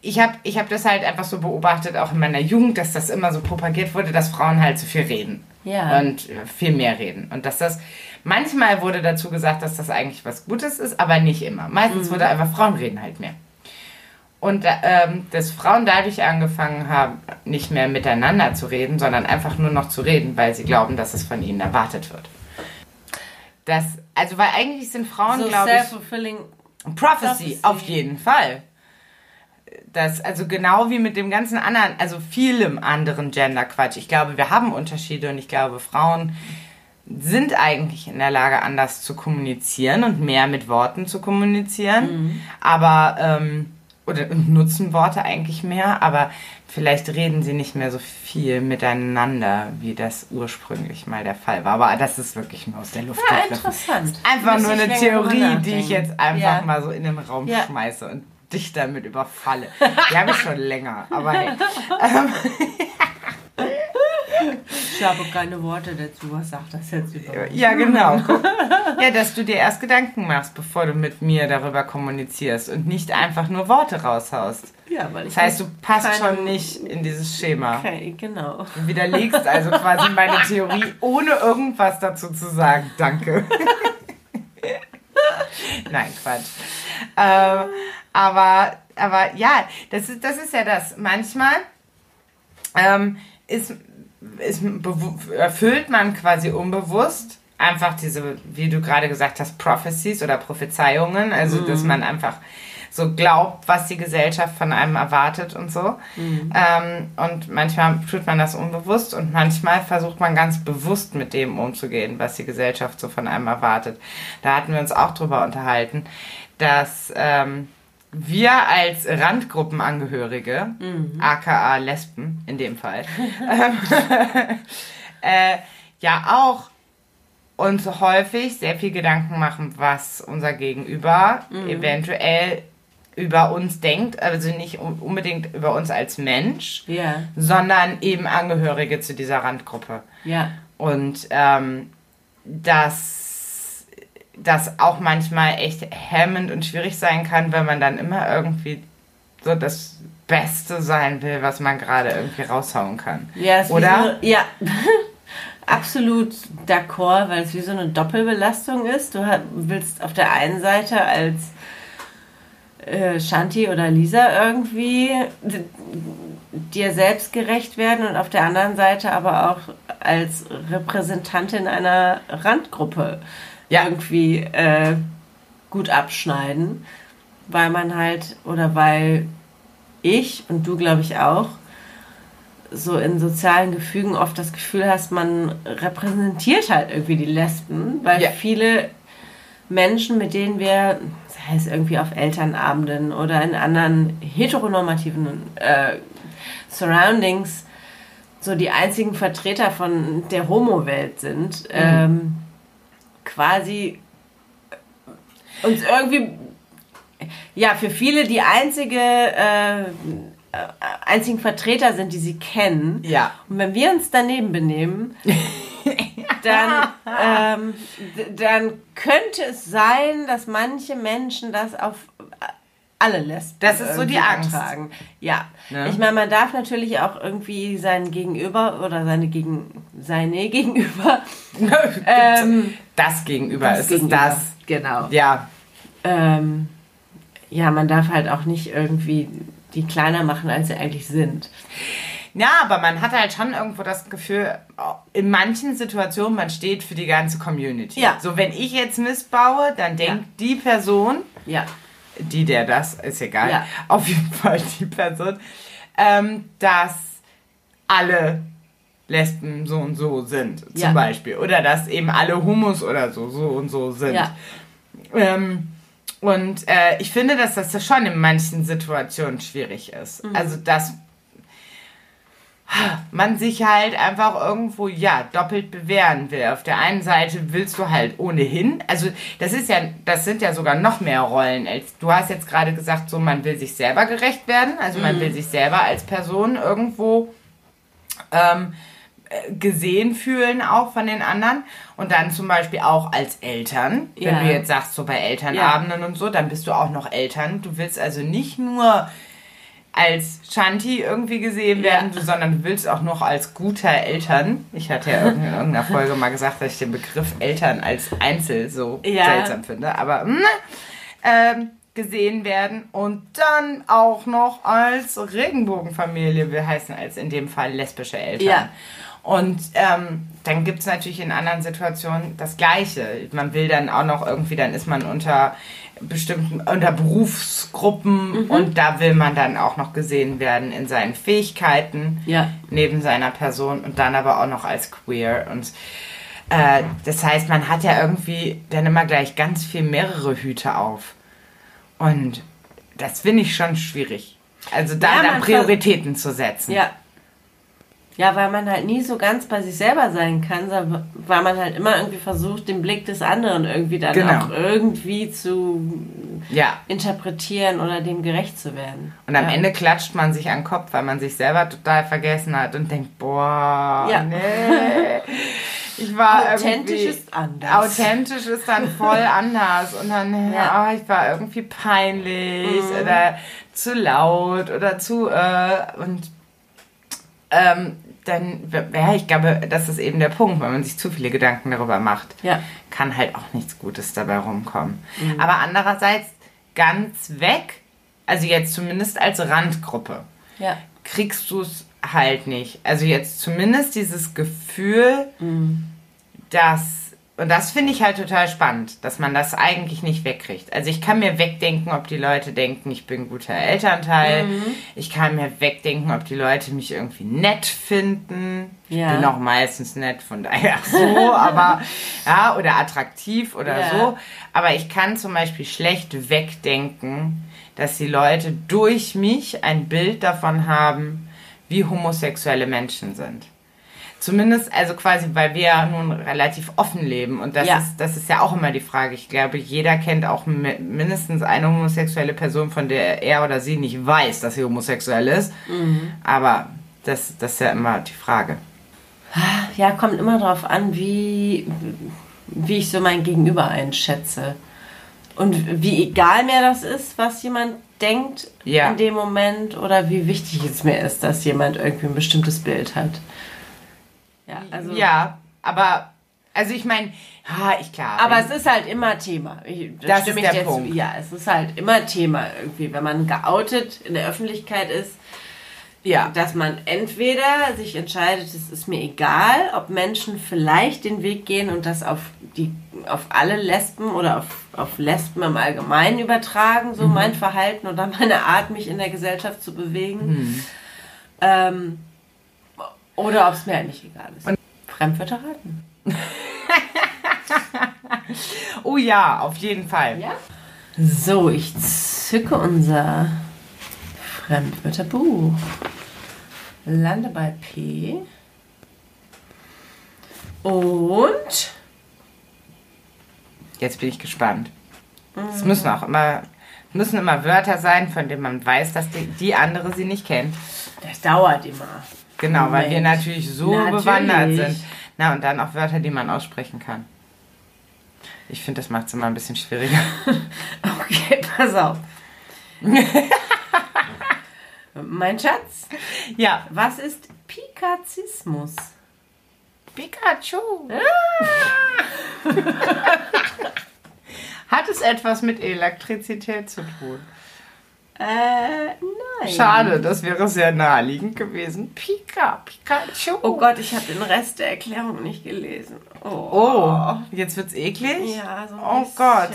ich habe ich hab das halt einfach so beobachtet, auch in meiner Jugend, dass das immer so propagiert wurde, dass Frauen halt so viel reden. Ja. Und äh, viel mehr reden. Und dass das, manchmal wurde dazu gesagt, dass das eigentlich was Gutes ist, aber nicht immer. Meistens wurde einfach, Frauen reden halt mehr. Und ähm, dass Frauen dadurch angefangen haben, nicht mehr miteinander zu reden, sondern einfach nur noch zu reden, weil sie glauben, dass es von ihnen erwartet wird. Das, also, weil eigentlich sind Frauen, So glaube ich. Prophecy, Prophecy. auf jeden Fall. Das, also genau wie mit dem ganzen anderen, also vielem anderen Gender-Quatsch. Ich glaube, wir haben Unterschiede und ich glaube, Frauen sind eigentlich in der Lage, anders zu kommunizieren und mehr mit Worten zu kommunizieren. Aber, ähm, oder und nutzen Worte eigentlich mehr, aber vielleicht reden sie nicht mehr so viel miteinander, wie das ursprünglich mal der Fall war. Aber das ist wirklich nur aus der Luft Ja, gegriffen. interessant. Einfach nur eine Theorie, die ich jetzt einfach Ja. mal so in den Raum Ja. schmeiße und dich damit überfalle. Die habe ich schon länger, aber hey. Ich habe keine Worte dazu. Was sagt das jetzt überhaupt? Ja, genau. ja, dass du dir erst Gedanken machst, bevor du mit mir darüber kommunizierst und nicht einfach nur Worte raushaust. Ja, weil ich Das heißt, du passt keine- schon nicht in dieses Schema. Okay, genau. Du widerlegst also quasi meine Theorie, ohne irgendwas dazu zu sagen. Danke. Nein, Quatsch. Ähm, aber, aber ja, das ist, das ist ja das. Manchmal ähm, ist, ist erfüllt man quasi unbewusst einfach diese, wie du gerade gesagt hast, Prophecies oder Prophezeiungen. Also, dass man einfach so glaubt, was die Gesellschaft von einem erwartet und so. Ähm, und manchmal tut man das unbewusst und manchmal versucht man ganz bewusst mit dem umzugehen, was die Gesellschaft so von einem erwartet. Da hatten wir uns auch drüber unterhalten, dass ähm, wir als Randgruppenangehörige, aka Lesben in dem Fall, äh, ja auch uns häufig sehr viel Gedanken machen, was unser Gegenüber eventuell über uns denkt, also nicht un- unbedingt über uns als Mensch, Ja, sondern eben Angehörige zu dieser Randgruppe. ja. Und ähm, dass das auch manchmal echt hemmend und schwierig sein kann, wenn man dann immer irgendwie so das Beste sein will, was man gerade irgendwie raushauen kann. Ja, Oder? So, ja, absolut d'accord, weil es wie so eine Doppelbelastung ist. Du willst auf der einen Seite als äh, Shanti oder Lisa irgendwie dir selbst gerecht werden und auf der anderen Seite aber auch als Repräsentantin einer Randgruppe Ja. irgendwie äh, gut abschneiden, weil man halt oder weil ich und du glaube ich auch so in sozialen Gefügen oft das Gefühl hast, man repräsentiert halt irgendwie die Lesben, weil Ja. viele Menschen, mit denen wir, sei es irgendwie auf Elternabenden oder in anderen heteronormativen äh, Surroundings, so die einzigen Vertreter von der Homo-Welt sind, ähm, quasi uns irgendwie, ja, für viele die einzige, äh, äh, einzigen Vertreter sind, die sie kennen. Ja. Und wenn wir uns daneben benehmen, dann, ähm, dann könnte es sein, dass manche Menschen das auf alle Lesben Das ist so die Angst. übertragen. Ja. Ne? Ich meine, man darf natürlich auch irgendwie sein Gegenüber oder seine Gegen seine Gegenüber ähm, das gegenüber, es ist Gegenüber. das. Genau. Ja, Ähm, ja, man darf halt auch nicht irgendwie die kleiner machen, als sie eigentlich sind. Ja, aber man hat halt schon irgendwo das Gefühl, in manchen Situationen, man steht für die ganze Community. Ja. So, wenn ich jetzt missbaue, dann denkt die Person, Ja. Die, der das, ist egal, Ja. auf jeden Fall die Person, ähm, dass alle Lesben so und so sind, zum Ja. Beispiel. Oder dass eben alle Homos oder so, so und so sind. Ja. Ähm, und äh, ich finde, dass das schon in manchen Situationen schwierig ist. Mhm. Also, dass man sich halt einfach irgendwo, ja, doppelt bewähren will. Auf der einen Seite willst du halt ohnehin, also das ist ja, das sind ja sogar noch mehr Rollen als, du hast jetzt gerade gesagt, so, man will sich selber gerecht werden, also man will sich selber als Person irgendwo ähm, äh, gesehen fühlen auch von den anderen und dann zum Beispiel auch als Eltern, wenn Ja. du jetzt sagst, so bei Elternabenden und so, dann bist du auch noch Eltern. Du willst also nicht nur als Shanti irgendwie gesehen werden, du, sondern du willst auch noch als guter Eltern. Ich hatte ja in irgendeiner Folge mal gesagt, dass ich den Begriff Eltern als Einzel so Ja. seltsam finde, aber mm, ähm, gesehen werden und dann auch noch als Regenbogenfamilie, wir heißen als in dem Fall lesbische Eltern. Ja. Und ähm, dann gibt es natürlich in anderen Situationen das Gleiche. Man will dann auch noch irgendwie, dann ist man unter bestimmten, unter Berufsgruppen und da will man dann auch noch gesehen werden in seinen Fähigkeiten Ja. neben seiner Person und dann aber auch noch als queer. Und äh, das heißt, man hat ja irgendwie dann immer gleich ganz viel mehrere Hüte auf. Und das finde ich schon schwierig. Also da Ja, dann Prioritäten zu setzen. Ja. Ja, weil man halt nie so ganz bei sich selber sein kann, weil man halt immer irgendwie versucht, den Blick des anderen irgendwie dann genau. auch irgendwie zu ja. interpretieren oder dem gerecht zu werden. Und am ja. Ende klatscht man sich an den Kopf, weil man sich selber total vergessen hat und denkt, boah, ja. nee. Ich war authentisch ist anders. Authentisch ist dann voll anders und dann ja. oh, ich war irgendwie peinlich mhm. oder zu laut oder zu äh, und ähm, dann, ja, ich glaube, das ist eben der Punkt, wenn man sich zu viele Gedanken darüber macht, ja. kann halt auch nichts Gutes dabei rumkommen. Mhm. Aber andererseits ganz weg, also jetzt zumindest als Randgruppe, ja. kriegst du es halt nicht. Also jetzt zumindest dieses Gefühl, mhm. dass und das finde ich halt total spannend, dass man das eigentlich nicht wegkriegt. Also ich kann mir wegdenken, ob die Leute denken, ich bin ein guter Elternteil. Mhm. Ich kann mir wegdenken, ob die Leute mich irgendwie nett finden. Ja. Ich bin auch meistens nett, von daher so, aber ja, oder attraktiv oder ja. so. Aber ich kann zum Beispiel schlecht wegdenken, dass die Leute durch mich ein Bild davon haben, wie homosexuelle Menschen sind. Zumindest, also quasi, weil wir ja nun relativ offen leben. Und das, ja. ist, das ist ja auch immer die Frage. Ich glaube, jeder kennt auch mindestens eine homosexuelle Person, von der er oder sie nicht weiß, dass sie homosexuell ist. Mhm. Aber das, das ist ja immer die Frage. Ja, kommt immer darauf an, wie, wie ich so mein Gegenüber einschätze. Und wie egal mir das ist, was jemand denkt ja. in dem Moment oder wie wichtig es mir ist, dass jemand irgendwie ein bestimmtes Bild hat. Ja, also. Ja, aber, also ich meine, ja, ich klar. Aber es ist halt immer Thema. Ich, das, das ist der jetzt, Punkt. Ja, es ist halt immer Thema irgendwie, wenn man geoutet in der Öffentlichkeit ist. Ja. Dass man entweder sich entscheidet, es ist mir egal, ob Menschen vielleicht den Weg gehen und das auf die auf alle Lesben oder auf, auf Lesben im Allgemeinen übertragen, so mhm. mein Verhalten oder meine Art, mich in der Gesellschaft zu bewegen. Mhm. Ähm, oder ob es mir eigentlich egal ist. Und Fremdwörter raten. oh ja, auf jeden Fall. Ja? So, ich zücke unser Fremdwörterbuch. Lande bei P. Und jetzt bin ich gespannt. Es mhm. müssen auch immer müssen immer Wörter sein, von denen man weiß, dass die, die andere sie nicht kennt. Das dauert immer. Genau, weil wir natürlich so natürlich. bewandert sind. Na, und dann auch Wörter, die man aussprechen kann. Ich finde, das macht es immer ein bisschen schwieriger. okay, pass auf. mein Schatz. Ja. Was ist Pikazismus? Pikachu. Ah. Hat es etwas mit Elektrizität zu tun? Äh, nein. Schade, das wäre sehr naheliegend gewesen. Pika, Pikachu. Oh Gott, ich habe den Rest der Erklärung nicht gelesen. Oh, oh jetzt wird's eklig? Ja, so ein Oh bisschen. Gott.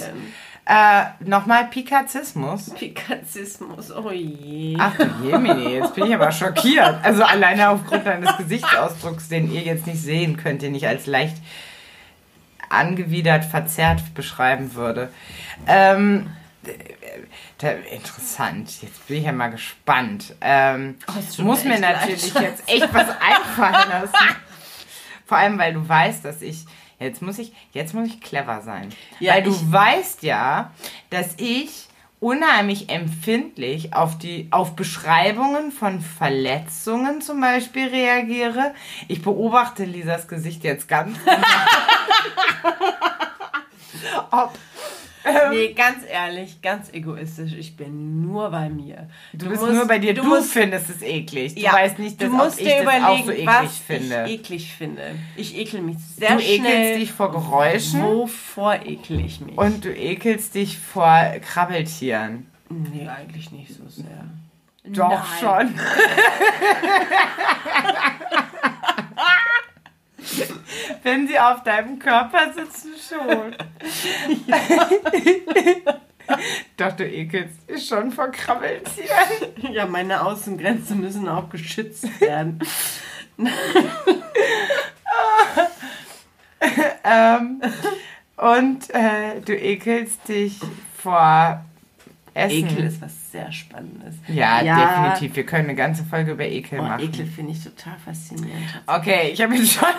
Äh, Nochmal Pikazismus. Pikazismus, oh je. Ach du Jemini, jetzt bin ich aber schockiert. Also alleine aufgrund deines Gesichtsausdrucks, den ihr jetzt nicht sehen könnt, den ich als leicht angewidert, verzerrt beschreiben würde. Ähm, interessant. Jetzt bin ich ja mal gespannt. Ähm, oh, muss mir natürlich leid. jetzt echt was einfallen lassen. Vor allem, weil du weißt, dass ich. Jetzt muss ich, jetzt muss ich clever sein. Ja, weil du weißt ja, dass ich unheimlich empfindlich auf die auf Beschreibungen von Verletzungen zum Beispiel reagiere. Ich beobachte Lisas Gesicht jetzt ganz. ob ähm, nee, ganz ehrlich, ganz egoistisch. Ich bin nur bei mir. Du, du bist musst, nur bei dir. Du, du musst, findest es eklig. Du ja, weißt nicht, dass du musst dir überlegen, auch so eklig was finde. ich eklig finde. Ich ekel mich sehr du schnell. Du ekelst dich vor Geräuschen. Wovor ekel ich mich? Und du ekelst dich vor Krabbeltieren. Nee, eigentlich nicht so sehr. Doch Nein. schon. Wenn sie auf deinem Körper sitzen, schon. Doch, du ekelst dich schon vor Krabbeltieren. Ja, meine Außengrenzen müssen auch geschützt werden. ähm, und äh, du ekelst dich vor Essen. Ekel ist was sehr Spannendes. Ja, definitiv. Wir können eine ganze Folge über Ekel Oh, machen. Ekel finde ich total faszinierend. Okay, ich habe jetzt schon.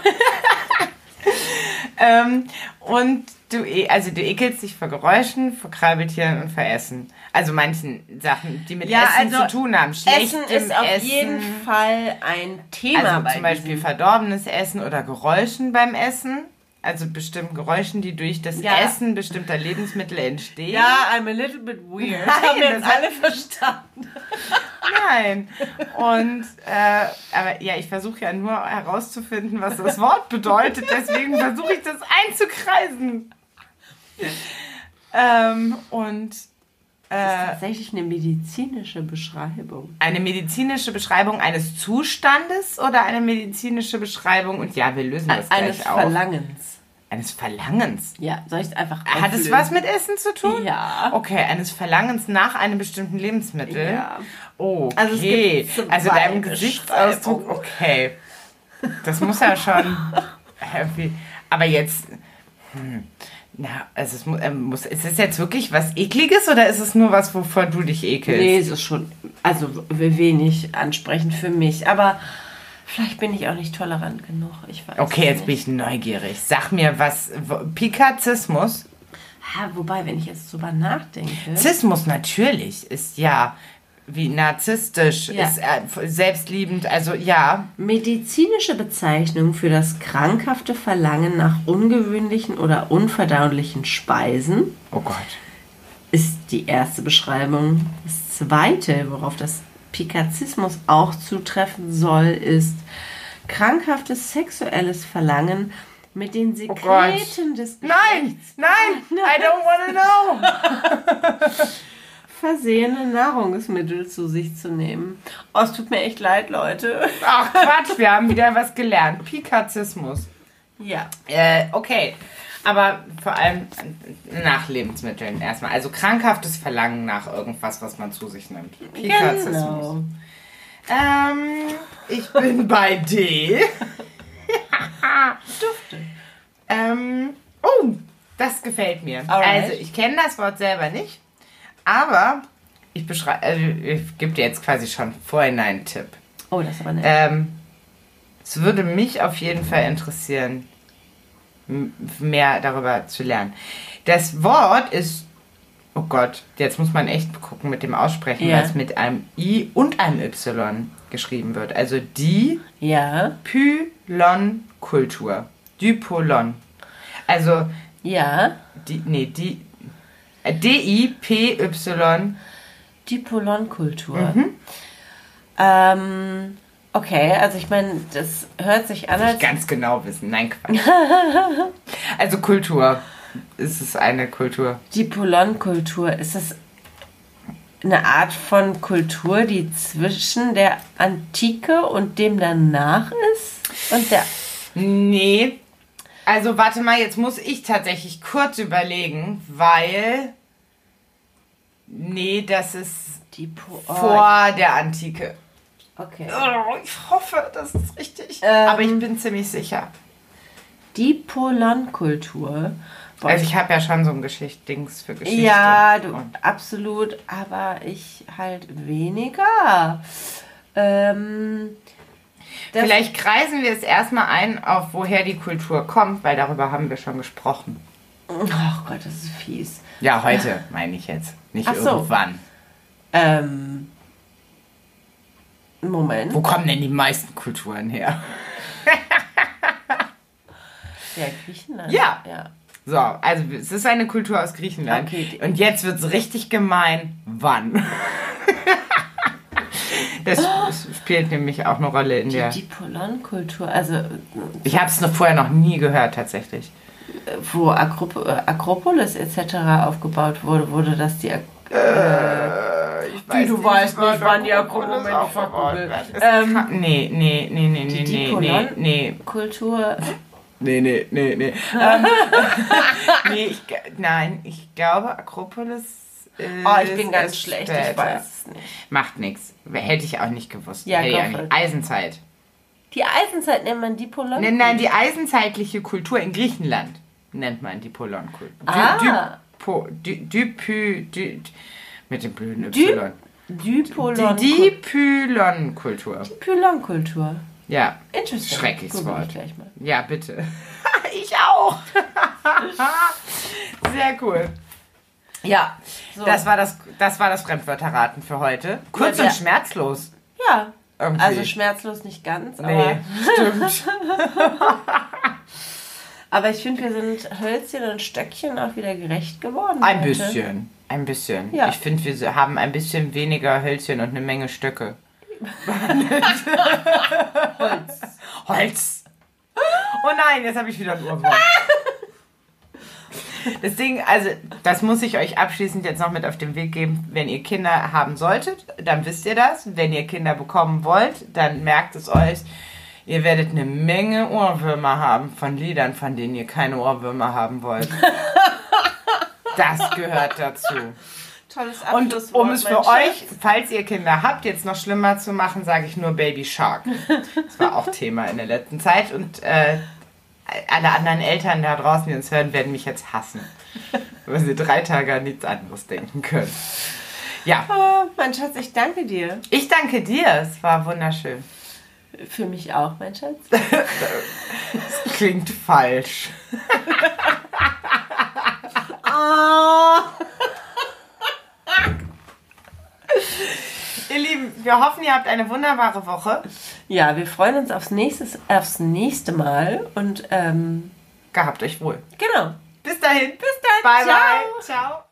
ähm, und du, e- also du ekelst dich vor Geräuschen, vor Krabbeltieren und vor Essen. Also manchen Sachen, die mit Ja, Essen also zu tun haben. Schlechtem Essen ist auf Essen. jeden Fall ein Thema Also bei zum Beispiel verdorbenes Essen oder Geräuschen beim Essen. Also bestimmten Geräuschen, die durch das Ja. Essen bestimmter Lebensmittel entstehen. Ja, I'm a little bit weird. Nein, haben wir jetzt das hat- alle verstanden. Nein. Und, äh, aber ja, ich versuche ja nur herauszufinden, was das Wort bedeutet. Deswegen versuche ich das einzukreisen. Ähm, und äh, Tatsächlich eine medizinische Beschreibung. eine medizinische Beschreibung eines Zustandes oder eine medizinische Beschreibung, und ja, wir lösen das Eines gleich auf. Verlangens. Eines Verlangens. Ja, soll ich es einfach Hat es auflösen? was mit Essen zu tun? Ja. Okay, eines Verlangens nach einem bestimmten Lebensmittel. Ja. Oh, okay. Also es gibt Also deinem Gesichtsausdruck, okay. Das muss ja schon irgendwie. Aber jetzt. Hm, na, also es muss, ähm, muss. Ist es jetzt wirklich was Ekliges oder ist es nur was, wovor du dich ekelst? Nee, es ist schon, also wenig ansprechend für mich. Aber vielleicht bin ich auch nicht tolerant genug. Ich weiß Okay, jetzt bin nicht. ich neugierig. Sag mir was. Pikazismus? Ha, wobei, wenn ich jetzt drüber nachdenke. Zismus natürlich ist ja wie narzisstisch, Ja. ist äh, selbstliebend, also ja. Medizinische Bezeichnung für das krankhafte Verlangen nach ungewöhnlichen oder unverdaulichen Speisen Oh Gott. ist die erste Beschreibung. Das zweite, worauf das Pikazismus auch zutreffen soll, ist krankhaftes sexuelles Verlangen mit den Gott. Sekreten des Nein, nein, I don't wanna know. versehene Nahrungsmittel zu sich zu nehmen. Oh, es tut mir echt leid, Leute. Ach Quatsch, wir haben wieder was gelernt. Pikazismus. Ja. Äh, okay. Aber vor allem nach Lebensmitteln erstmal. Also krankhaftes Verlangen nach irgendwas, was man zu sich nimmt. Pikazismus. Genau. Ähm, ich bin bei D. Dufte. Ähm, oh, das gefällt mir. Alright. Also, ich kenne das Wort selber nicht, aber ich beschreibe, also ich gebe dir jetzt quasi schon vorhin einen Tipp. Oh, das ist aber nett. Ähm, es würde mich auf jeden Fall interessieren, mehr darüber zu lernen. Das Wort ist, oh Gott, jetzt muss man echt gucken mit dem Aussprechen, Ja. weil es mit einem I und einem Y geschrieben wird. Also die ja. Pylon-Kultur. Dipolon. Also, Ja. die, nee, die, äh, D-I-P-Y. Dipolonkultur. Mhm. Ähm, okay, also ich meine, das hört sich an, als Ganz genau wissen. Nein, Quatsch. also Kultur. Es ist eine Kultur. Dipolonkultur. Ist das eine Art von Kultur, die zwischen der Antike und dem danach ist? Und der. Nee. Also warte mal, jetzt muss ich tatsächlich kurz überlegen, weil. Nee, das ist Dipo oh, vor der Antike. Okay. Oh, ich hoffe, das ist richtig. Ähm. Aber ich bin ziemlich sicher. Dipolonkultur. Boah, Also ich habe ja schon so ein Geschichtdings für Geschichte. Ja, du, absolut, aber ich halt weniger. Ähm, Vielleicht kreisen wir es erstmal ein, auf woher die Kultur kommt, weil darüber haben wir schon gesprochen. Oh Gott, das ist fies. Ja, heute meine ich jetzt. Nicht Ach so. irgendwann. Ähm, Moment. Wo kommen denn die meisten Kulturen her? Ja, Griechenland. Ja. ja. So, also es ist eine Kultur aus Griechenland. Okay, die- Und jetzt wird es richtig gemein. Wann? das spielt nämlich auch eine Rolle in Die der. Dipolonkultur, also äh, Ich habe es noch vorher noch nie gehört, tatsächlich. wo Akrop äh, Akropolis etc. aufgebaut wurde, wurde das die Ak Ich Wie, du weißt nicht, wann die Akropolis aufgebaut wird. Ähm, nee, nee, nee, nee, nee, nee, nee, nee. Kultur. Nee, nee, nee, nee. ähm, nee, ich, nein, ich glaube, Akropolis ist Oh, ich bin ganz schlecht, später. ich weiß es nicht. Macht nichts. Hätte ich auch nicht gewusst. Ja, Hätte ich go auch for nicht. it. Eisenszeit. Die Eisenzeit nennt man Dipolon. Nein, nein, die eisenzeitliche Kultur in Griechenland nennt man die Polonkultur. Ah. Du, du, du, du, Mit dem blöden Y. Dipolon. Die Dipylon-Kultur. Dipylonkultur. Ja. Interesting. Schreckliches Google Wort. Ja, bitte. ich auch. Sehr cool. Ja, So. das, war das, das war das Fremdwörterraten für heute. Kurz Ja, und schmerzlos. Ja. Irgendwie. Also schmerzlos nicht ganz, Nee, aber, stimmt. aber ich finde, wir sind Hölzchen und Stöckchen auch wieder gerecht geworden. Ein heute. bisschen. Ein bisschen. Ja. Ich finde, wir haben ein bisschen weniger Hölzchen und eine Menge Stöcke. Holz. Holz. Oh nein, jetzt habe ich wieder ein Ohrwurm. Das Ding, also das muss ich euch abschließend jetzt noch mit auf den Weg geben. Wenn ihr Kinder haben solltet, dann wisst ihr das. Wenn ihr Kinder bekommen wollt, dann merkt es euch. Ihr werdet eine Menge Ohrwürmer haben von Liedern, von denen ihr keine Ohrwürmer haben wollt. Das gehört dazu. Tolles Und Abschlusswort. um es für Schatz. euch, falls ihr Kinder habt, jetzt noch schlimmer zu machen, sage ich nur Baby Shark. Das war auch Thema in der letzten Zeit und äh, alle anderen Eltern da draußen, die uns hören, werden mich jetzt hassen, weil sie drei Tage an nichts anderes denken können. Ja, Oh, mein Schatz, ich danke dir. ich danke dir, es war wunderschön. Für mich auch, mein Schatz. Klingt falsch. Oh. Ihr Lieben, wir hoffen, ihr habt eine wunderbare Woche. Ja, wir freuen uns aufs, nächstes, aufs nächste Mal und ähm, Gehabt euch wohl. genau. Bis dahin. Bis dann. Bye, Ciao. bye. Ciao.